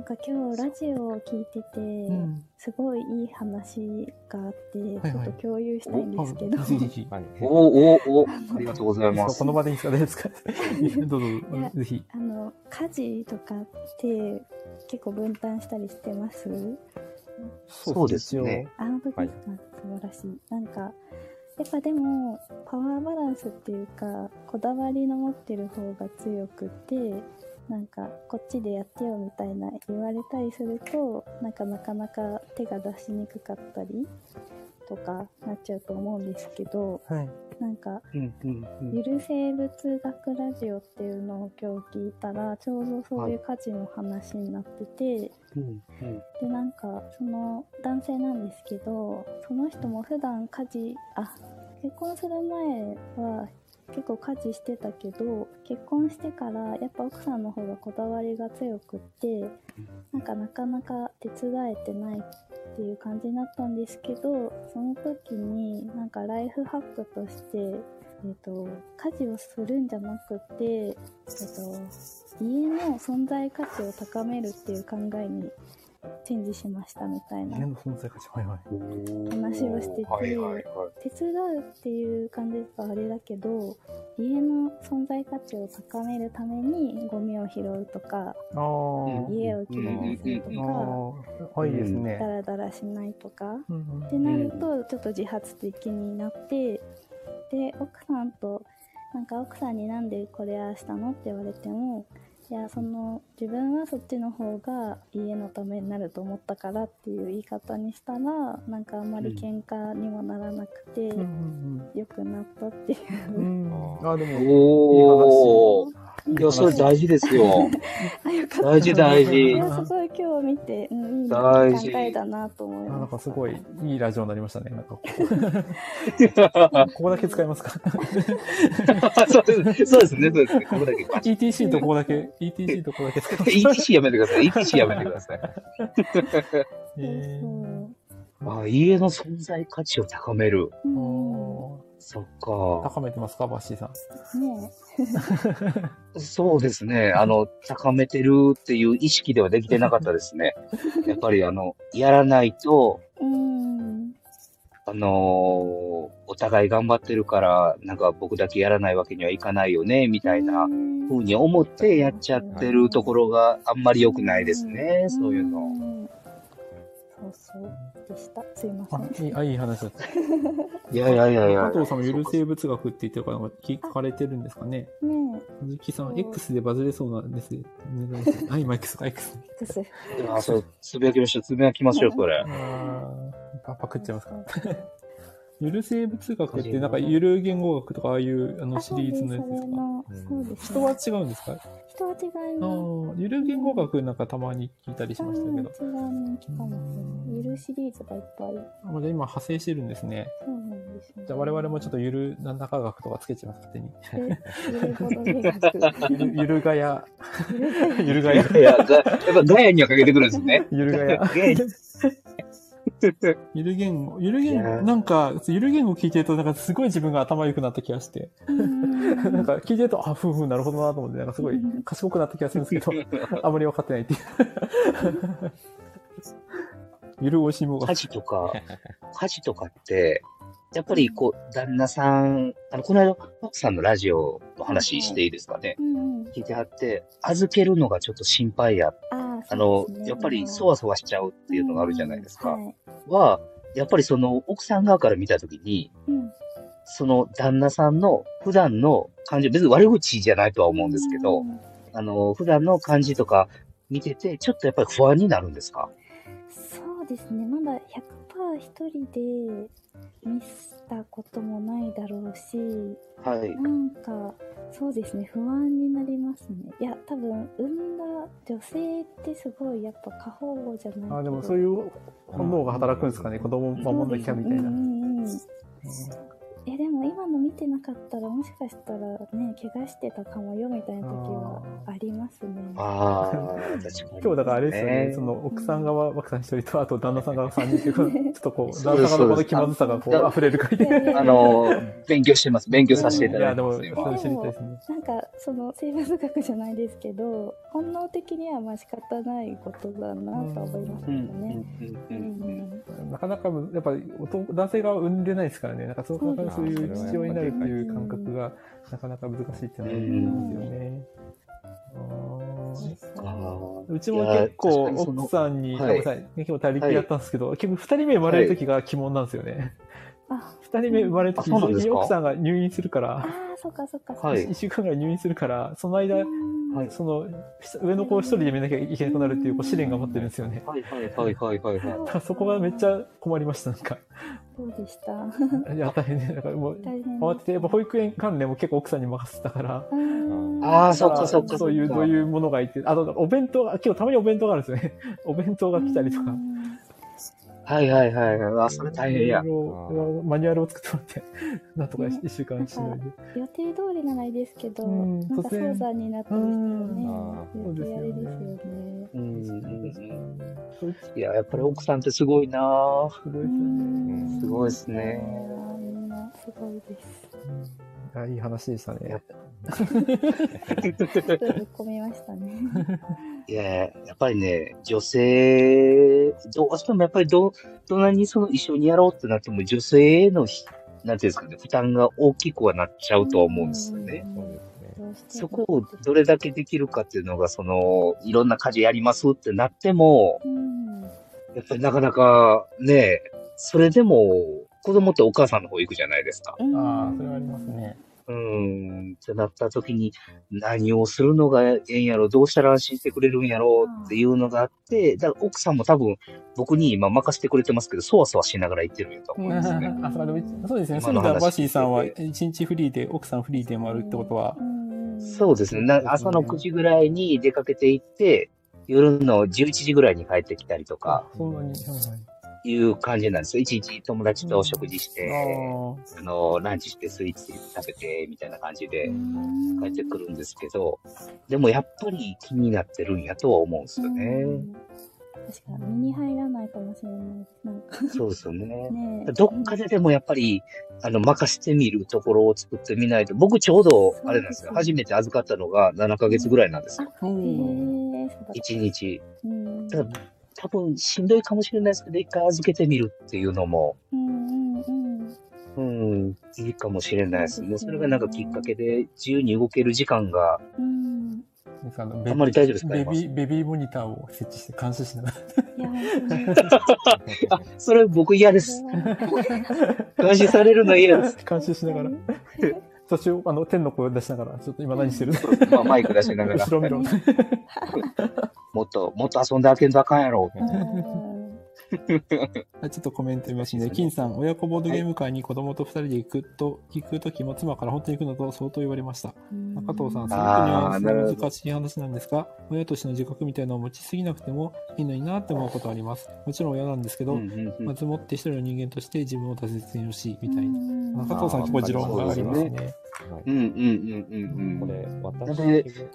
なんか今日ラジオを聞いてて、うん。すごいいい話があって、はいちょっと共有したいんですけど、あぜひぜひ。はい。おおおおありがとうございます。この場でいいですか？どうぞぜひ。あの家事とかって結構分担したりしてます？そうですね。あの時ですか、はい素晴らしいなんかやっぱでもパワーバランスっていうかこだわりの持ってる方が強くてなんかこっちでやってよみたいな言われたりするとなんかなかなか手が出しにくかったりとかなっちゃうと思うんですけどはい。なんかうんうんうんゆる生物学ラジオっていうのを今日聞いたらちょうどそういう家事の話になってて、うんうんでなんかその男性なんですけどその人も普段家事あ結婚する前は結構家事してたけど結婚してからやっぱ奥さんの方がこだわりが強くってなんかなかなか手伝えてないっていう感じになったんですけどその時になんかライフハックとして、えーと、家事をするんじゃなくて、えーと、家の存在価値を高めるっていう考えにチェンジしましたみたいな。家の存在価値、はいはい、話をしてて、はいはいはい、手伝うっていう感じだとあれだけど家の存在価値を高めるためにゴミを拾うとか家をきれいにするとか、うん、いいですね。ダラダラしないとか、うん、ってなるとちょっと自発的になってで奥さんとなんか奥さんになんでこれあしたのって言われてもいやその自分はそっちの方が家のためになると思ったからっていう言い方にしたらなんかあんまり喧嘩にもならなくて、うん、よくなったっていう、うん、あでもいい話いや、それ大事ですよ。大事大事。すごい今日見て、うん、いい大事考えだなと思います。なんかすごいいいラジオになりましたね。なんかこ ここだけ使いますか？そうですそうですね、そうですね。ここだけ。ETC とここだけ、ETC とここだけ使います。ETC やめてください。ETC やめてください。えー、あ家の存在価値を高める。うんそっか。高めてますか、バッシーさん？ね そうですね。あの、高めてるっていう意識ではできてなかったですね。やっぱりあの、やらないと、あのー、お互い頑張ってるから、なんか僕だけやらないわけにはいかないよね、みたいな風に思ってやっちゃってるところがあんまり良くないですね、そういうの。そうそうでした。すいません。いいあいい話だった。いやいやいやいや。加藤さんもゆる生物学って言ってるから、聞かれてるんですかね。ねえ。鈴木さん、X でバズれそうなんです。はい、マイクスか、X。X。あ、そう、つぶやきましょう、つぶやきましょう、これ。ああ、パクっちゃいますか。ゆる生物学って、なんかゆる言語学とか、ああいうあのシリーズのやつですか？そうです、人は違うんですか？人は違います。ゆる言語学なんかたまに聞いたりしましたけど。違うかもゆるシリーズがいっぱい。あ、じゃあ今派生してるんですね。そうなんですね。じゃあ我々もちょっとゆるなんだか学とかつけちゃいます、勝手に。ゆるゆるがや。ゆるがや。やっぱガヤにはかけてくるんですね。ゆるがや。ゆる言語、ゆる言語、なんか、ゆる言語聞いてると、なんかすごい自分が頭良くなった気がして。なんか聞いてると、あ、ふんふんなるほどなと思って、なんかすごい賢くなった気がするんですけど、あまり分かってないっていう。ゆるおしもが。家事とか、家事とかって、やっぱりこう、旦那さん、あの、この間、奥さんのラジオの話していいですかね。聞いてはって、預けるのがちょっと心配や。あの、やっぱりそわそわしちゃうっていうのがあるじゃないですか。は、やっぱりその奥さん側から見たときに、その旦那さんの普段の感じ、別に悪口じゃないとは思うんですけど、あの、普段の感じとか見てて、ちょっとやっぱり不安になるんですか？そうですね。まだ100%一人でミスったこともないだろうし、はい。なんか、そうですね、不安になりますね。いや、多分、産んだ女性ってすごいやっぱ過保護じゃないあ、でもそういう本能が働くんですかね、子供を守んなきゃみたいな。うんうんうんえ、でも今の見てなかったら、もしかしたらね、怪我してたかもよみたいな時はありますね。ああ、今日だからあれですよね、その奥さん側、奥さん一人と、あと旦那さん側 三人っていう、ちょっとこう、旦那さんのこの気まずさがこう溢れる回で。あの、勉強してます。勉強させていただいてます。いや、でも、それ知りたいですね。なんか、その生物学じゃないですけど、本能的にはまあ仕方ないことだなと思いますけどね。なかなか、やっぱり男性が産んでないですからね、なんかそう考えそういう父親になるっていう感覚がなかなか難しいっていうのはあるんですよね。うちも結構奥さんに、ごめんなさい、結構大陸やったんですけど、結局二人目生まれる時が鬼門なんですよね。二人目生まれる時に奥さんが入院するから、あそっかそっか。一週間ぐらい入院するから、その間、はい、その、上の子を一人で見なきゃいけなくなるっていうこう試練が待ってるんですよね。はいはいはいはいはい、はい。そこがめっちゃ困りました、なんか。どうでしたいや、大変ね。だからもう、慌てて、やっぱ保育園関連も結構奥さんに任せたから。ああ、そっかそっか。そういう、どういうものがいて、あと、お弁当が、結構たまにお弁当があるんですよね。お弁当が来たりとか。はいはいはいはい。あ、それ大変やマニュアルを作ってもらって、なんとか一週間しのいで。予定通りならいいですけど、うんなんか突然早産になったりしたらねあ、ー余計あれですよね。うん。いや、やっぱり奥さんってすごいなぁすごいですよね。すごいですね。ーみんなすごいです。あいい話でしたねやっ。ぶっ込みましたね。いや、やっぱりね、女性、どうしてもやっぱりど、どんなにその一緒にやろうってなっても、女性へのひ、なんていうんですかね、負担が大きくはなっちゃうとは思うんですよね。そうですね。どうしてそこをどれだけできるかっていうのが、その、いろんな家事やりますってなっても、うん。やっぱりなかなかね、それでも、子供ってお母さんの方行くじゃないですか。うんああ、それはありますね。うーん、ってなった時に、何をするのがええんやろ、どうしたら安心してくれるんやろっていうのがあって、だから奥さんも多分僕に今任せてくれてますけど、そわそわしながら言ってるんやと思うんですね。あそうかでもそうですね。今の話住田バシーさんは一日フリーで、奥さんフリーでもあるってことは、うん。そうですね。な朝の9時ぐらいに出かけて行って、夜の11時ぐらいに帰ってきたりとか、そんなに、はいはい。いう感じなんですよ。一日友達とお食事して、ああの、ランチしてスイーツ食べて、みたいな感じで帰ってくるんですけど、でもやっぱり気になってるんやとは思うんですよね。うん確かに身に入らないかもしれない。なんかそうですよね。ねどっかででもやっぱり、あの、任せてみるところを作ってみないと、僕ちょうど、あれなんですよ。初めて預かったのが7ヶ月ぐらいなんですよ。あ。おへーえ、そうだ。1日。うん多分しんどいかもしれないですけど、一回預けてみるっていうのも、うんうんうん。うん、いいかもしれないですね。それがなんかきっかけで自由に動ける時間が、うん。なんかあのあんまり大丈夫ですかベビー、ベビーモニターを設置して監視しながら。あ、それ僕嫌です。監視されるの嫌です。監視しながら。途中、あの、天の声を出しながら、ちょっと今何してる？まあ、マイク出しながら後、ろ見ろ。もっと、もっと遊んであげんとあかんやろ。うん はいちょっとコメント見ますね。金さん、親子ボードゲーム会に子供と二人で行くと、行くときも妻から本当に行くのと相当言われました。中藤さん、すごくニュアンスの難しい話なんですが、親としての自覚みたいなのを持ちすぎなくてもいいのになって思うことはあります。もちろん親なんですけど、まずもって一人の人間として自分を大切にし、みたいな。うん中藤さん結構持論がありますね。はいうんうんうんうんうん。これ、私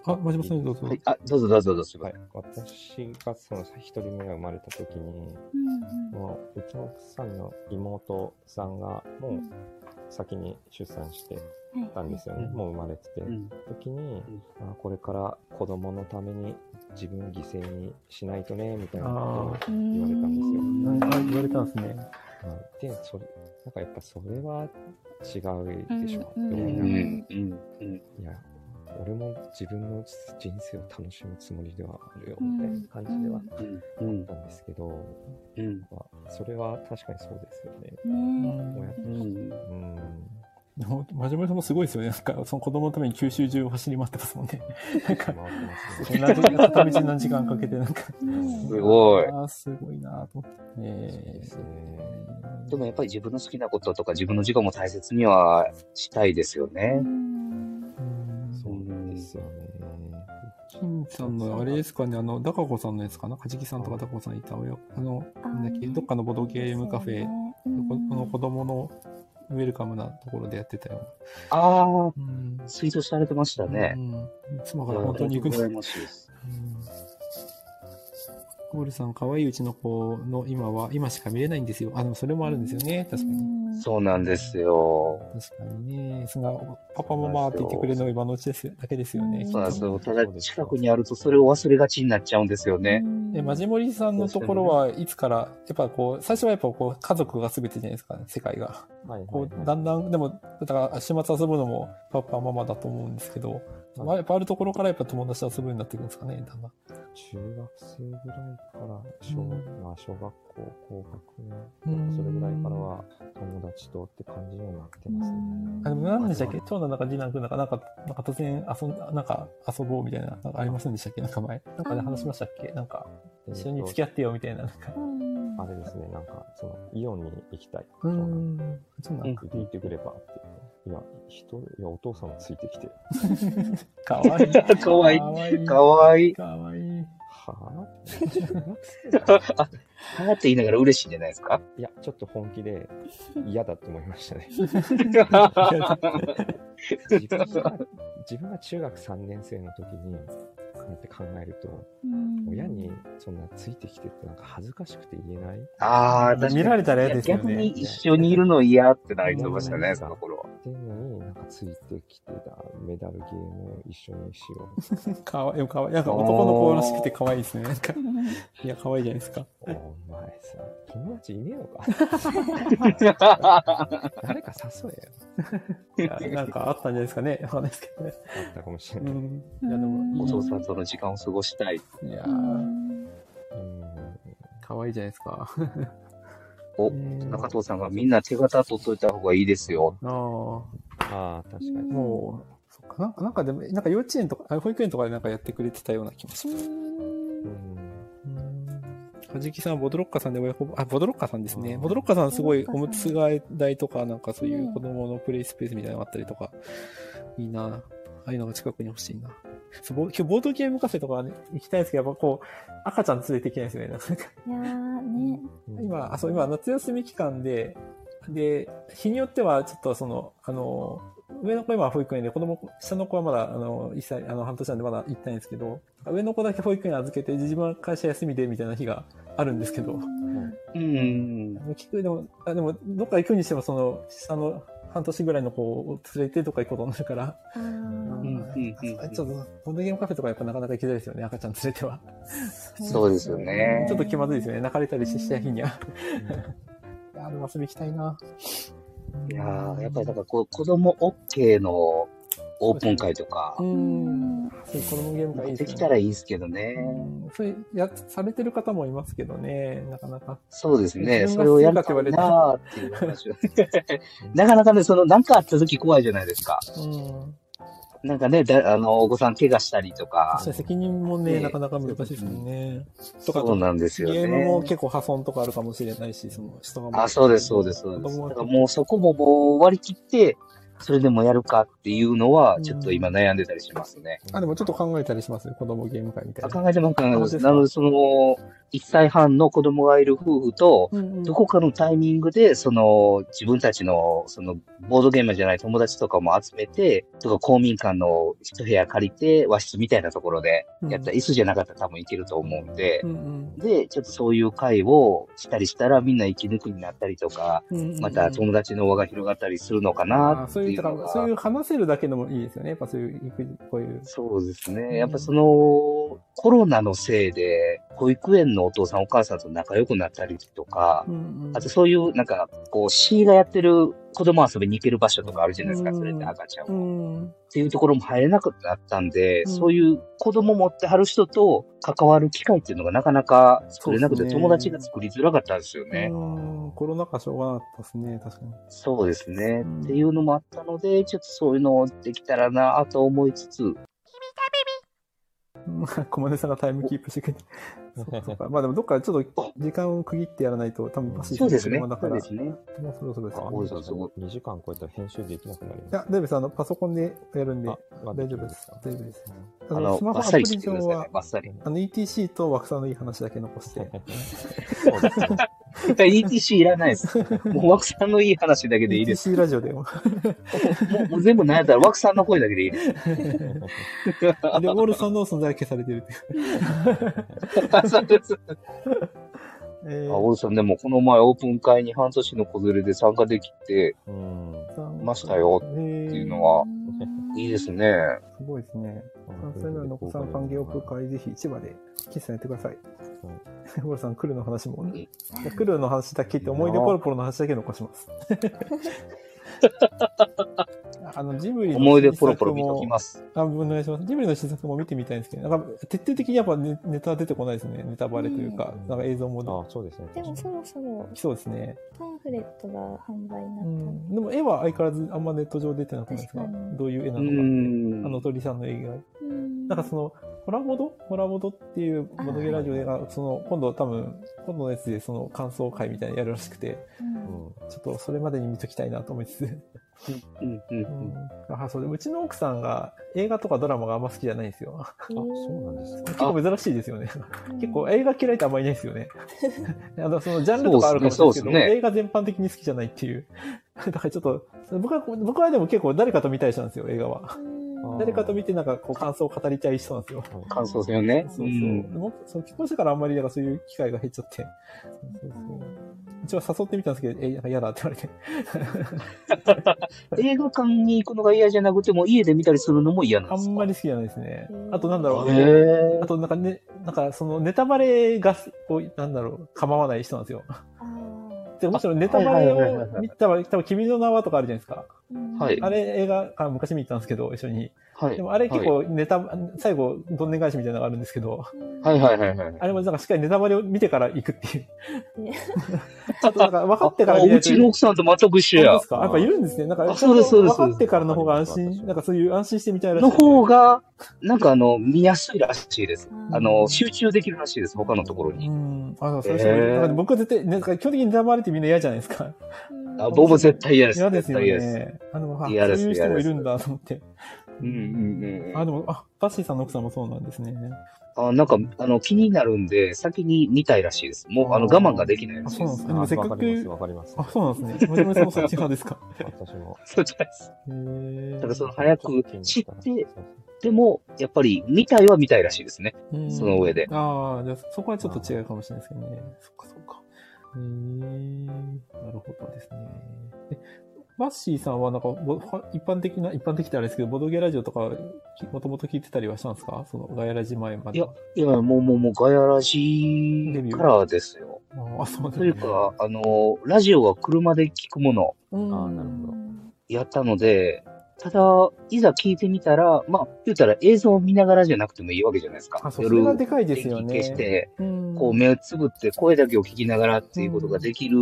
あ、真島さんどうぞ。はい、あ、どうぞどうぞどうぞ。はい、私がその一人目が生まれた時に、うんもううちの奥さんの妹さんがもう先に出産してうんたんですよね。うんもう生まれてて。うん時に、あこれから子供のために自分犠牲にしないとね、みたいなことをあ言われたんですよ。なんか言われたんですね。はいで、それ、なんかやっぱそれは違うでしょ。うんうん。思いや、俺も自分の人生を楽しむつもりではあるよ、みたいな感じではうん。うん。あったんですけど、うんまあ、それは確かにそうですよね。うん。うん。ほん。と真島さんもすごいですよね。なんか、その子供のために九州中を走り回ってますもんね。なんか、回ってますね。何時間、片道何時間かけて、なんか、ねすごい。ああ、すごいなと思って。そうえですね。でもやっぱり自分の好きなこととか自分の時間も大切にはしたいですよね。うんそうですよね。金さんのあれですかね、あの、ダカ子さんのやつかな、カジキさんとかダカ子さんいた親、あの、なんだっけ、どっかのボドゲームカフェ、この子供のウェルカムなところでやってたよああ、うな。うん。ツイートされてましたねう。ん。妻から本当に行くの。いや本当に羨ましいです。ゴールさん、可愛いうちの子の今は、今しか見れないんですよ。あ、でもそれもあるんですよね。確かに。そうなんですよ。確かにね。その、パパママって言ってくれるのが今のうちですよだけですよね。そうなんですよ。ただ近くにあるとそれを忘れがちになっちゃうんですよね。え、マジモリさんのところはいつから、やっぱこう、最初はやっぱこう、家族が全てじゃないですか、世界が。はいこ、はいうはい。だんだん、でも、だから、週末遊ぶのもパパ、ママだと思うんですけど、まあ、やっぱあるところからやっぱ友達と遊ぶようになっていくんですかね、だんだん。中学生ぐらいから小,、うんまあ、小学校、高学うん年、それぐらいからは友達とって感じにはなってますね。あ、でも何でしたっけ？長男なんか次男くんなんか、なんか、なんか突然遊ん、なんか遊ぼうみたいな、なんかありませんでしたっけ？なんか前。なんかで話しましたっけ？なんか、一緒に付き合ってよみたいな、なんか。あれですね、なんか、その、イオンに行きたい。う長男ん。そうなん行ってくればって一人、いや、お父さんもついてきて、かわいい。かわいいかわいい。かわいい。はぁあ、はって言いながら嬉しいんじゃないですか？いや、ちょっと本気で嫌だって思いましたね。自分が自分が中学3年生の時に、って考えると、親にそんなついてきてってなんか恥ずかしくて言えない？ああ。見られたら嫌ですよ逆にね。一緒にいるの嫌ってなりましたね、その頃は。っていうのに、なんかついてきてたメダルゲームを一緒にしよう。かわいい、かわいい。なんか男の子らしくて可愛いですね。なんか、いや、可愛いじゃないですか。お前さ、友達いねえのか？誰か誘えよ。なんかあったんじゃないですかね。わかんないですけどね。あったかもしれない。うん。いや、でも、お父さんとの時間を過ごしたい。いやー、うん可愛いじゃないですか。お、うん中藤さんがみんな手形取っといた方がいいですよ。ああ、ああ、確かに。もう、そっかなんか、なんかでも、なんか幼稚園とか、あ保育園とかでなんかやってくれてたような気もします。うんはじきさん、ボドロッカさんで親子、あ、ボドロッカさんですね。ボドロッカさんすごいおむつ替え台とか、なんかそういう子供のプレイスペースみたいなのがあったりとか、いいなああいうのが近くに欲しいな。そうぼ今日ボードゲームカフェとかね、行きたいんですけど、やっぱこう、赤ちゃん連れていけないですよね。なんかいやーね。今、あ、そう、今、夏休み期間で、で、日によっては、ちょっとその、あの、上の子今保育園で、子供、下の子はまだ、あの、一歳、あの、半年なんでまだ行ったいんですけど、上の子だけ保育園預けて、自分は会社休みで、みたいな日があるんですけど、うん。聞く、でも、あでも、どっか行くにしても、その、下の半年ぐらいの子を連れてどっか行くことになるから、うんちょっと、ボードゲームカフェとかやっぱなかなか行きづらいですよね、赤ちゃん連れては。そうですよねちょっと気まずいですよね、泣かれたりした日には。いやーでも遊び行きたいな。いやーやっぱりだからこう、子供 OK のオープン会とかう、ん。そういう子供ゲームがいいでね。きたらいいですけどね。うんそれや、されてる方もいますけどね、なかなか。そうですね。それをやるかなわーっていう話を。なかなかね、その、なんかあった時怖いじゃないですか。うん。なんかね、だあの、お子さん怪我したりとか責任もね、ねなかなか難しいですよね。とか、そうなんですよゲームもね。結構破損とかあるかもしれないし、その人が。あ、そうです、そうです、そうです。だからもうそこももう割り切って、それでもやるかっていうのは、ちょっと今悩んでたりしますね。あ、でもちょっと考えたりしますよ。子供ゲーム会みたいあな。考えてます、考えてます。なので、その、1歳半の子供がいる夫婦と、うんうんどこかのタイミングで、その、自分たちの、その、ボードゲームじゃない友達とかも集めて、とか公民館の一部屋借りて、和室みたいなところでやったら、椅子じゃなかったら多分いけると思うんでう、んで、ちょっとそういう会をしたりしたら、みんな息抜くになったりとか、うんうんうんまた友達の輪が広がったりするのかなってあそういう。だからそういう話せるだけでもいいですよね。やっぱそういう、育児こういう。そうですうんね。やっぱその、コロナのせいで、保育園のお父さんお母さんと仲良くなったりとか、あとそういう、なんか、こう、C がやってる子供遊びに行ける場所とかあるじゃないですか、うんそれって赤ちゃんうも。ん。っていうところも入れなくなったんで、うんそういう子供持ってはる人と関わる機会っていうのがなかなか作れなくて、友達が作りづらかったんですよね。うん。コロナ禍しょうがなかったですね、確かに。そうですね、うんっていうのもあったので、ちょっとそういうのできたらなと思いつつ、うん 小金さんがタイムキープしてくれて。そうかそうか。まあでもどっかちょっと時間を区切ってやらないと多分パシそうですね。だから、そうですね。もうそろそろですあよ多いですよ2時間超えたら編集できなくなりいや、大丈夫です。あの、パソコンでやるんで、大丈夫です。大丈夫です。ああの、のスマホアプリリ上は。。あの、ETC と枠さんのいい話だけ残して。そうですね。ETC いらないです。もう枠さんのいい話だけでいいです。ETC ラジオでも。もうもう全部何やったら枠さんの声だけでいいです。で、ウォルさんの存在は消されてるっていう。あそうですえあ、オルさんでもこの前オープン会に半年の子連れで参加できて、ましたよっていうのは、いいですね。すごいですね。関西ぐらいのお子さん歓迎オープン会、ぜひ市場で喫茶やってください。ウォルさん、クルの話も、ね、クルの話だけって思い出ポロポロの話だけ残します。あの、ジブリの思い出ポロポロ見ときます。あ、お願いします。ジブリの新作も見てみたいんですけど、なんか、徹底的にやっぱネネタ出てこないですね。ネタバレというか、うんなんか映像もあ、そうですね。でもそろそろ来そうですね。パンフレットが販売になったうん。んでも絵は相変わらずあんまネット上出てなくないですか？どういう絵なうのかって。ん。あの鳥さんの絵が。うんなんかその、ホラボド？ホラボドっていうボドゲラジオでが、その、今度多分、今度のやつでその感想会みたいなのやるらしくて。ちょっとそれまでに見ときたいなと思いつつ、うんうんううんん。あ、そうで、うちの奥さんが映画とかドラマがあんま好きじゃないんですよ。あ、そうなんですね。結構珍しいですよね。結構映画嫌いってあんまりいないですよね。あの、そのジャンルとかあるかもしれないですけど、映画全般的に好きじゃないっていう。だからちょっと、僕は、僕はでも結構誰かと見たりしたんですよ、映画は。あ誰かと見てなんかこう感想を語りたい人なんですよ。感想ですよね。そうそう。んでもそう結婚してからあんまりなんかそういう機会が減っちゃって。そうそうそう一応誘ってみたんですけど、え、なんか嫌だって言われて。映画館に行くのが嫌じゃなくても、家で見たりするのも嫌なんあですか？んまり好きじゃないですねあとなんだろう。へあとなんかね、なんかそのネタバレが、こう、なんだろう、構わない人なんですよ。でむしろネタバレを見たら、多分君の名はとかあるじゃないですか。はいあれ映画館昔見に行ったんですけど、一緒に。はいでもあれ結構ネタ、最後、どんねん返しみたいなのがあるんですけど、はいはいはいはい。あれもなんかしっかりネタバレを見てから行くっていう。ちょっとなんか分かってから見なあういとちの奥さんと全く一緒やで。すか？やっぱいるんですね。なんか、あそうですそうです分かってからの方が安心、なんかそういう安心してみたいらしいのですね。方が、なんかあの、見やすいらしいです。うんあの、集中できるらしいです、他のところうに。ん。あ、そう、それ、へーなんか僕は絶対、なんか基本的にネタバレってみんな嫌じゃないですか。あ僕も絶対嫌です。嫌ですよ絶対嫌です。ね。あの、あ、そういう人もいるんだと思って。うんうんうんあ、でも、あ、バッシーさんの奥さんもそうなんですね。あなんか、あの、気になるんで、先に見たいらしいです。もう、あの、我慢ができないらあ、しいですそうなんです。か。でもせっかわかります、く、わかります。あ、そうなんですね。もちろんそのそっち派ですか？私も。そうです。へーだからその早く知ってでも、やっぱり、見たいは見たいらしいですね。うんその上でああ、じゃあそこはちょっと違うかもしれないですけどね。そっかそっか。へえー、なるほどですね。えバッシーさんはなんか、ぼ一般的な、一般的ってあれですけど、ボドゲラジオとか、きもともと聞いてたりはしたんですか？そのガヤラジ前まで。いや、いや、もう、もう、もう、ガヤラジからですよ。ああ、そうなんというですね。か、あの、ラジオは車で聞くものうんあーなるほどやったので、ただ、いざ聞いてみたら、まあ、言うたら映像を見ながらじゃなくてもいいわけじゃないですか。あ、それがでかい電気ですよね。消して、うんこう目をつぶって声だけを聞きながらっていうことができる、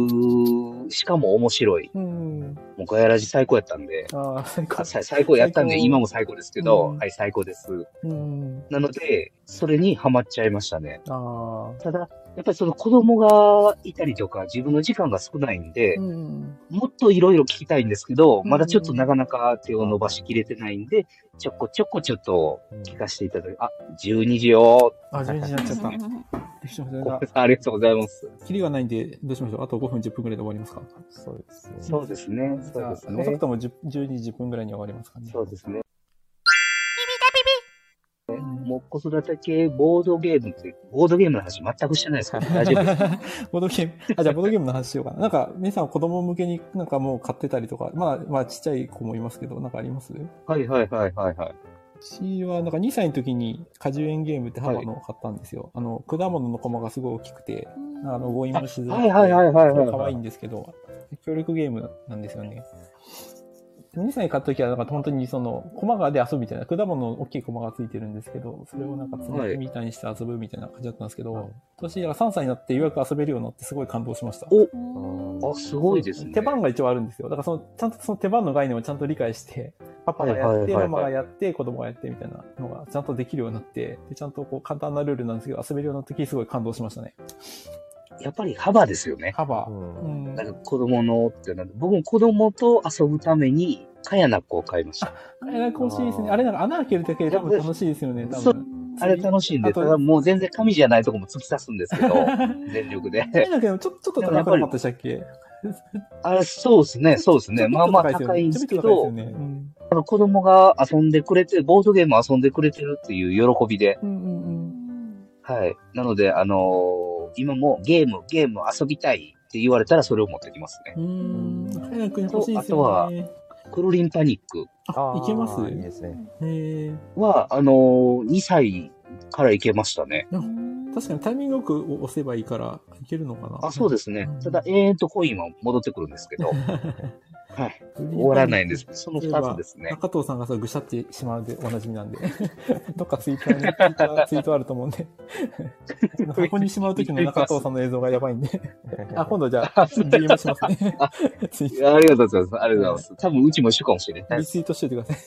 しかも面白い。うん。もうガヤラジ最高やったんで、ああ、最高最高やったんで、今も最高ですけど、うんはい、最高です。うん。なので、それにハマっちゃいましたね。ただ、やっぱりその子供がいたりとか、自分の時間が少ないんで、うん。もっといろいろ聞きたいんですけど、うんまだちょっとなかなか手を伸ばしきれてないんで、ちょこちょこちょっと聞かせていただく。あ、12時よあ、12時になっちゃった。ありがとうございます。キリがないんで、どうしましょう？あと5分、10分くらいで終わりますか？そうですね。そうですね。そ遅くね。とも10 12時10分くらいには終わりますかね。そうですね。もう子育て系ボードゲームって、ボードゲームの話全くしてないですから 大丈夫です。ボードゲーム、あ、じゃあボードゲームの話しようかな。なんか、皆さん子供向けになんかもう買ってたりとか、まあ、まあちっちゃい子もいますけど、なんかあります？はいはいはいはいはい。うちはなんか2歳の時に果樹園ゲームってハバのを買ったんですよ。あの、果物のコマがすごい大きくて、あの、強引もしづらくて、はいはいはいはいはい可愛いんですけど、協力ゲームなんですよね。2歳買った時は、なんか本当にその、コマがで遊ぶみたいな、果物の大きいコマがついてるんですけど、それをなんか積み木みたいにして遊ぶみたいな感じだったんですけど、はい年が3歳になってようやく遊べるようになってすごい感動しました。おあ、すごいですね。手番が一応あるんですよ。だからその、ちゃんとその手番の概念をちゃんと理解して、パパがやって、はいはいはいはいママがやって、子供がやってみたいなのがちゃんとできるようになって、でちゃんとこう簡単なルールなんですけど、遊べるようになった時すごい感動しましたね。やっぱり幅ですよね。カバー。うんうんなんか子供のってなって、僕も子供と遊ぶために、カヤナックを買いました。あれ欲しいですね。あれなんか穴開けるだけで多分楽しいですよね、多そう分。あれ楽しいんで、ただもう全然紙じゃないとこも突き刺すんですけど、全力で。あれだけど、ちょ ちょっと高くなかったでしたっけ？あれ、そうですね、そうですね。まあまあ高いんですけど、子供が遊んでくれて、ボードゲーム遊んでくれてるっていう喜びで、うんうんうん。はい。なので、あのー今もゲーム、ゲーム遊びたいって言われたらそれを持ってきますね。うーん。早く欲しいですあとはよね。クロリンパニックあ、いけます？いいですね。へえ。は、あのー2歳からいけましたね。確かにタイミングよく押せばいいから、いけるのかなあ、そうですねうん。ただ、永遠とコインは戻ってくるんですけど、はい。終わらないんです。その2つですね。中藤さんがそうぐしゃってしまうでおなじみなんで。どっかツイッターに、ツイーツイートあると思うんで。箱にしまう時の中藤さんの映像がやばいんで。あ、今度じゃあ、DM しますね。ありがとうございます。ありがとうございます。多分うちも一緒かもしれないリ。ツイートしといてください。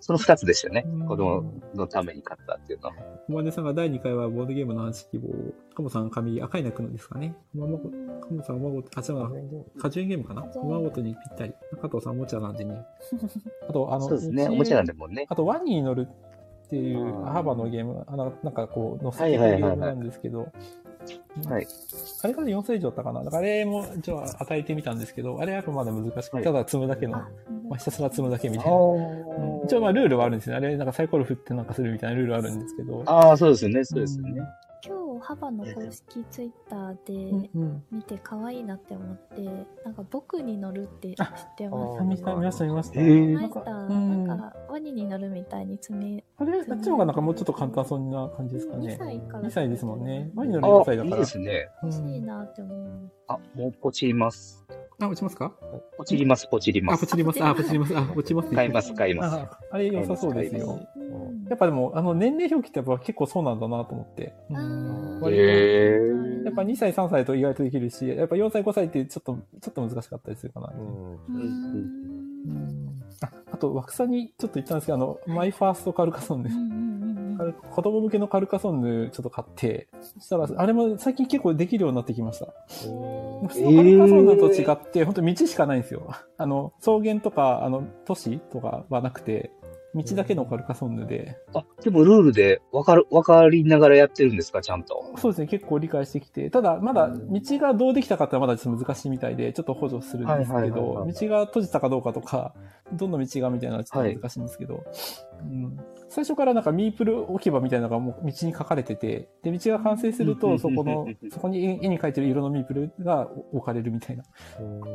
その二つでしたねうん。子供のために買ったっていうのは。小金さんが第2回はボードゲームの話希望。カモさん紙赤い泣くのですかね。ままご、カモさんおまごと、あ、違うな。果樹園ゲームかなおまごとにぴったり。加藤さんおもちゃなんでね。あと、あの、そうですね。おもちゃなんでもんね。あと、ワニに乗るっていうあーハーバーのゲーム、あの、なんかこう、乗せてはいるはいはいはいゲームなんですけど、はい。あれから4歳以上だったかな。だからあれも一応与えてみたんですけど、あれはやっぱまだ難しくて、はいただ積むだけの、あまあ、ひたすら積むだけみたいな。うん一応まあルールはあるんですよね。あれなんかサイコロ振ってなんかするみたいなルールあるんですけど。ああ、そうですよね。そうですよね。今日、ハバの公式ツイッターでうん。見て可愛いなって思って、なんか僕に乗るって知ってあます？あ見ました、見ました。へーマイスター、うんなんか、ワニに乗るみたいに積み、あれ、あっちの方がなんかもうちょっと簡単そうな感じですか2ね。歳から。2歳ですもんね。ワニ乗る4あいい歳だから。ですね。うん欲しいなって思う。あ、もうポチります。あ、落ちますか？ポチります、ポチりまあ、すポ。チります。あ、ポチります。あ、落ちます。買います、買います。あ、あれ良さそうですよやっぱでも、あの、年齢表記ってやっぱ結構そうなんだなと思って。うんやっぱ2歳、3歳と意外とできるし、やっぱ4歳、5歳ってちょっと、ちょっと難しかったりするかな。うん。ううんんあ、あと、枠さんにちょっと言ったんですけど、あの、マイファーストカルカソンヌうん。うんうんカル子供向けのカルカソンヌちょっと買って、そしたら、あれも最近結構できるようになってきました。普通のカルカソンヌと違って、本当道しかないんですよ。あの、草原とか、あの、都市とかはなくて、道だけのカルカソンヌで、あ、でもルールでわかる、わかりながらやってるんですか、ちゃんと？そうですね、結構理解してきて、ただ、まだ道がどうできたかってまだちょっと難しいみたいで、ちょっと補助するんですはいけど、はいはいはい道が閉じたかどうかとか、どの道がみたいなのはちょっと難しいんですけど、うん、最初からなんかミープル置き場みたいなのがもう道に書かれてて、で、道が完成すると、そこの、そこに絵絵に描いてる色のミープルが置かれるみたいな、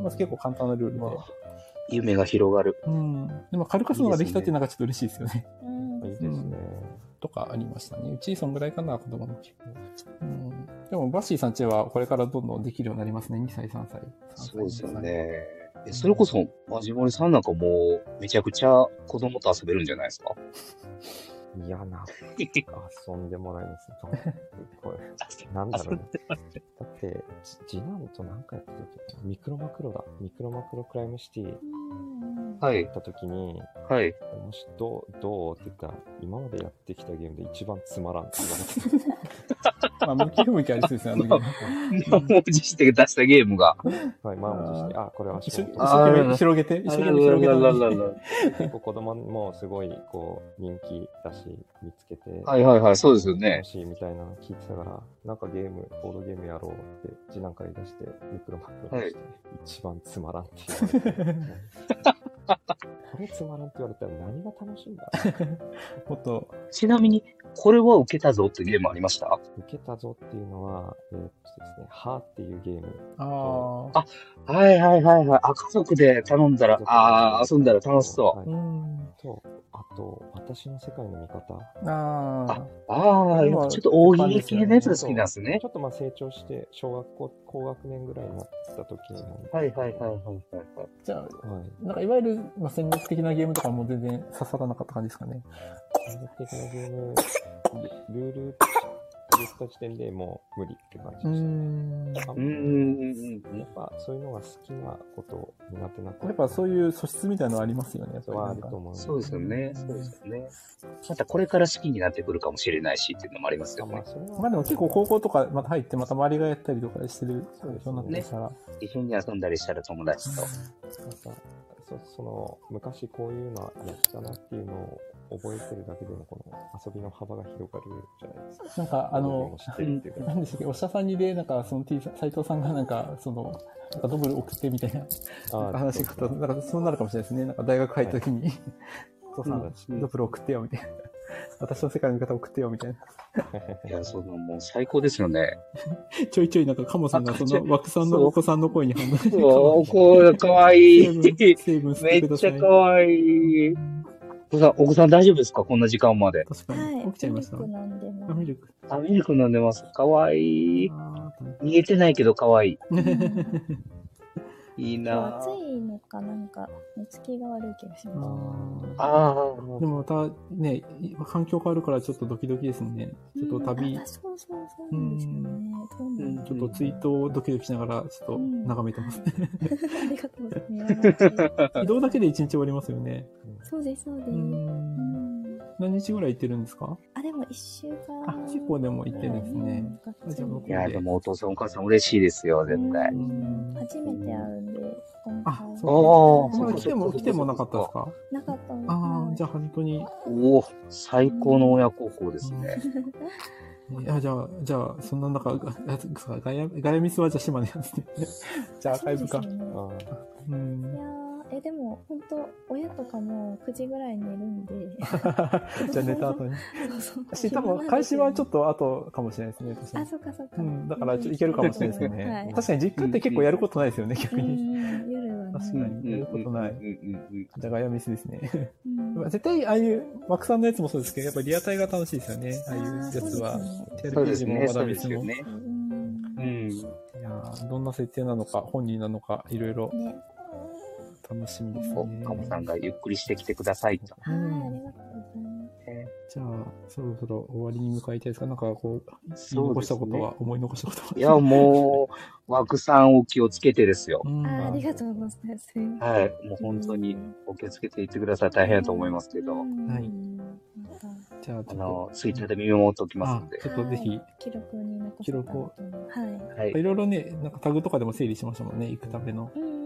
まあ、結構簡単なルールで。夢が広がる。うん。でも、カルカソンができたっていうのがちょっと嬉しいですよね。うんいいですね。とかありましたね。うちそんぐらいかな、子供の時。うん。でも、バッシーさんちはこれからどんどんできるようになりますね。2歳、3歳。3歳そうですよ。ね。えそれこそ、マジモリさんなんかもう、めちゃくちゃ子供と遊べるんじゃないですか？いやな、遊んでもらいます。これ、なんだろうね。だって、じ次男と何回やった時ミクロマクロだ。ミクロマクロクライムシティはい。た時に、はい。もしどう、どうって言ったら、今までやってきたゲームで一番つまらんって言われて。まあ、向き不向きありそうですね、あのゲーム。満を持して出したゲームが。はい、満を持して、あ、これは一生懸命広げて、一生懸命広げたのに。結構子供もすごい、こう、人気だし、見つけて、はいはいはい、そうですよね楽。しいみたいなの聞いてたから、なんかゲーム、ボードゲームやろうって、次男から言い出して、ミクロマクロにして、一番つまらんって言われて。これつまらんって言われたら何が楽しいんだ？もっと、ちなみに、これは受けたぞってゲームありました？受けたぞっていうのは、えーっとですね、ハーっていうゲーム。ああはいはいはいはい。あ、家族で頼んだら、ああ、遊んだら楽しそあ。はい、うん。と、あと、私の世界の味方。ああ。う。ああ、ちょっと大喜利系のやつが好きなんですねち。ょっとまあ成長して、小学校、高学年ぐらいになった時に、はいはいはいはいはいはい。じゃあ、はい。なんかいわゆる、まあ、戦略的なゲームとかも全然刺さらなかった感じですかね。戦略的なゲーム、ルルール言った時点でもう無理って感じうでした。ん。あうーん。やっぱそういうのが好きなこと、苦手なこと。やっぱそういう素質みたいなのありますよね、やっぱりはなんか。あると思う。そうですよね。そうですよね。またこれから好きになってくるかもしれないしっていうのもありますよねあまあ、。それは、まあでも結構高校とかまた入ってまた周りがやったりとかしてる状況になってるから。一緒に遊んだりしたら友達と。なんかそその昔こういうのやったなっていうのを覚えてるだけでもこの遊びの幅が広がるじゃないですか。なんかあのボードゲームを、知ってるっていうかなんでしたっけ、おしゃさんにで、なんかその T さん、斎藤さんがなんか、その、なんかドブル送ってみたいなあ話があった。なんかそうなるかもしれないですね。なんか大学入った時に、お父さうんん、ドブル送ってよ、みたいな。私の世界の見方送ってよ、みたいな。いや、そのもう最高ですよね。ちょいちょいなんかカモさんがその枠さんのお子さんの声に反応して、おー、こう、かわいい。めっ。ちゃかわいい。お子さん、お子さん大丈夫ですか？こんな時間まで。確かはい。に。起きちゃいました。ミルク飲んでますあ、ミルク。あ、ミルク飲んでます。かわいい。あ見えてないけどかわいーい。いいな暑いのかなんか寝つきが悪い気がしあます。ーああ。でもまたね、環境変わるからちょっとドキドキですね。ちょっと旅あ、そうそうそうなんですよね。うんちょっとツイートをドキドキしながら、ちょっと眺めてますね。ありがとうございます。移動だけで1日終わりますよね。そうです、そうです。何日ぐらい行ってるんですか？あ、でも一週間。あ、結構でも行ってるんですね。いや、でもお父さんお母さん嬉しいですよ、絶対う。ん初めて会うんで、今あ回。そう来ても、来てもなかったですか？なかったああ、じゃあ本当に。おお、最高の親孝行ですね。いや、じゃあ、じゃあ、そんな中、がガガヤ、ガヤミスはじゃあ島根なんですね。じゃあアーカイブかそう。んいやーえ、でも、本当親とかも9時ぐらいに寝るんで。じゃあ寝た後に。そうそう。私、多分、開始はちょっと後かもしれないですね、確かあ、に。そっかそっか。うん、だから、ちょっといけるかもしれないですよはねい。確かに実家って結構やることないですよね、逆うんに。うん、夜はね。確かにやることないうんうんうんじゃあガヤミスですね。うんまあ絶対、ああいう、マクさんのやつもそうですけど、やっぱりリアタイが楽しいですよね、ああいうやつは。そうですね。もそうマダミスも。うんうん。やーどんな設定なのか、本人なのか、いろいろね。楽しみですお、ね。カモさんがゆっくりしてきてくださいと。はい、ありがとうございます。じゃあ、そろそろ終わりに向かいたいですか？なんかこう、言い残したことは、思い残したことは。いや、もう、枠さんお気をつけてですよ。うんあーありがとうございます。はい。もう本当にお気をつけていってください。大変だと思いますけど。はいじゃあ、あのと、、ツイッターで見守っておきますんで。あちょっとぜひ、記録に残記録をはい。はい。いろいろね、なんかタグとかでも整理しましたもんね、行くための。うん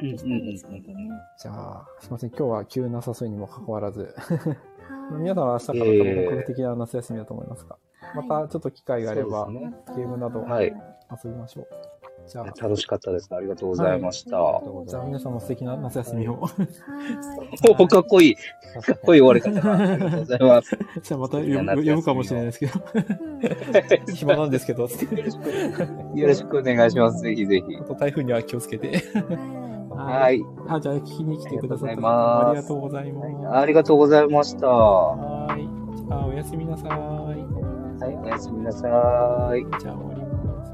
うんうん。じゃあ、すいません、今日は急な誘いにもかかわらず、はい。皆さんは明日から多分本格的な夏休みだと思いますが、まはいたちょっと機会があればねゲームなどはい遊びましょう。じゃあ、楽しかったです。ありがとうございました。じゃあ皆さんも素敵な夏休みを。はい。おかっこいい。かっこいい終わり方だ。ありがとうございます。じゃあまた読む読むかもしれないですけど、暇なんですけど。よろしくお願いします。ぜひぜひあ。と台風には気をつけて。ははい。あ、じゃあ聞きに来てくださったありがとうございますありがとうございます。ありがとうございました。ははい。じゃあおやすみなさい。い。おやすみなさい。じゃあ終わります。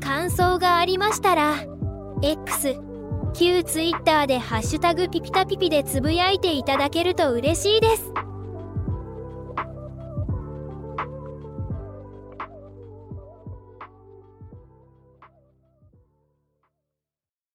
感想がありましたら X 旧 Twitter で「ハッシュタグピピタピピ」でつぶやいていただけると嬉しいです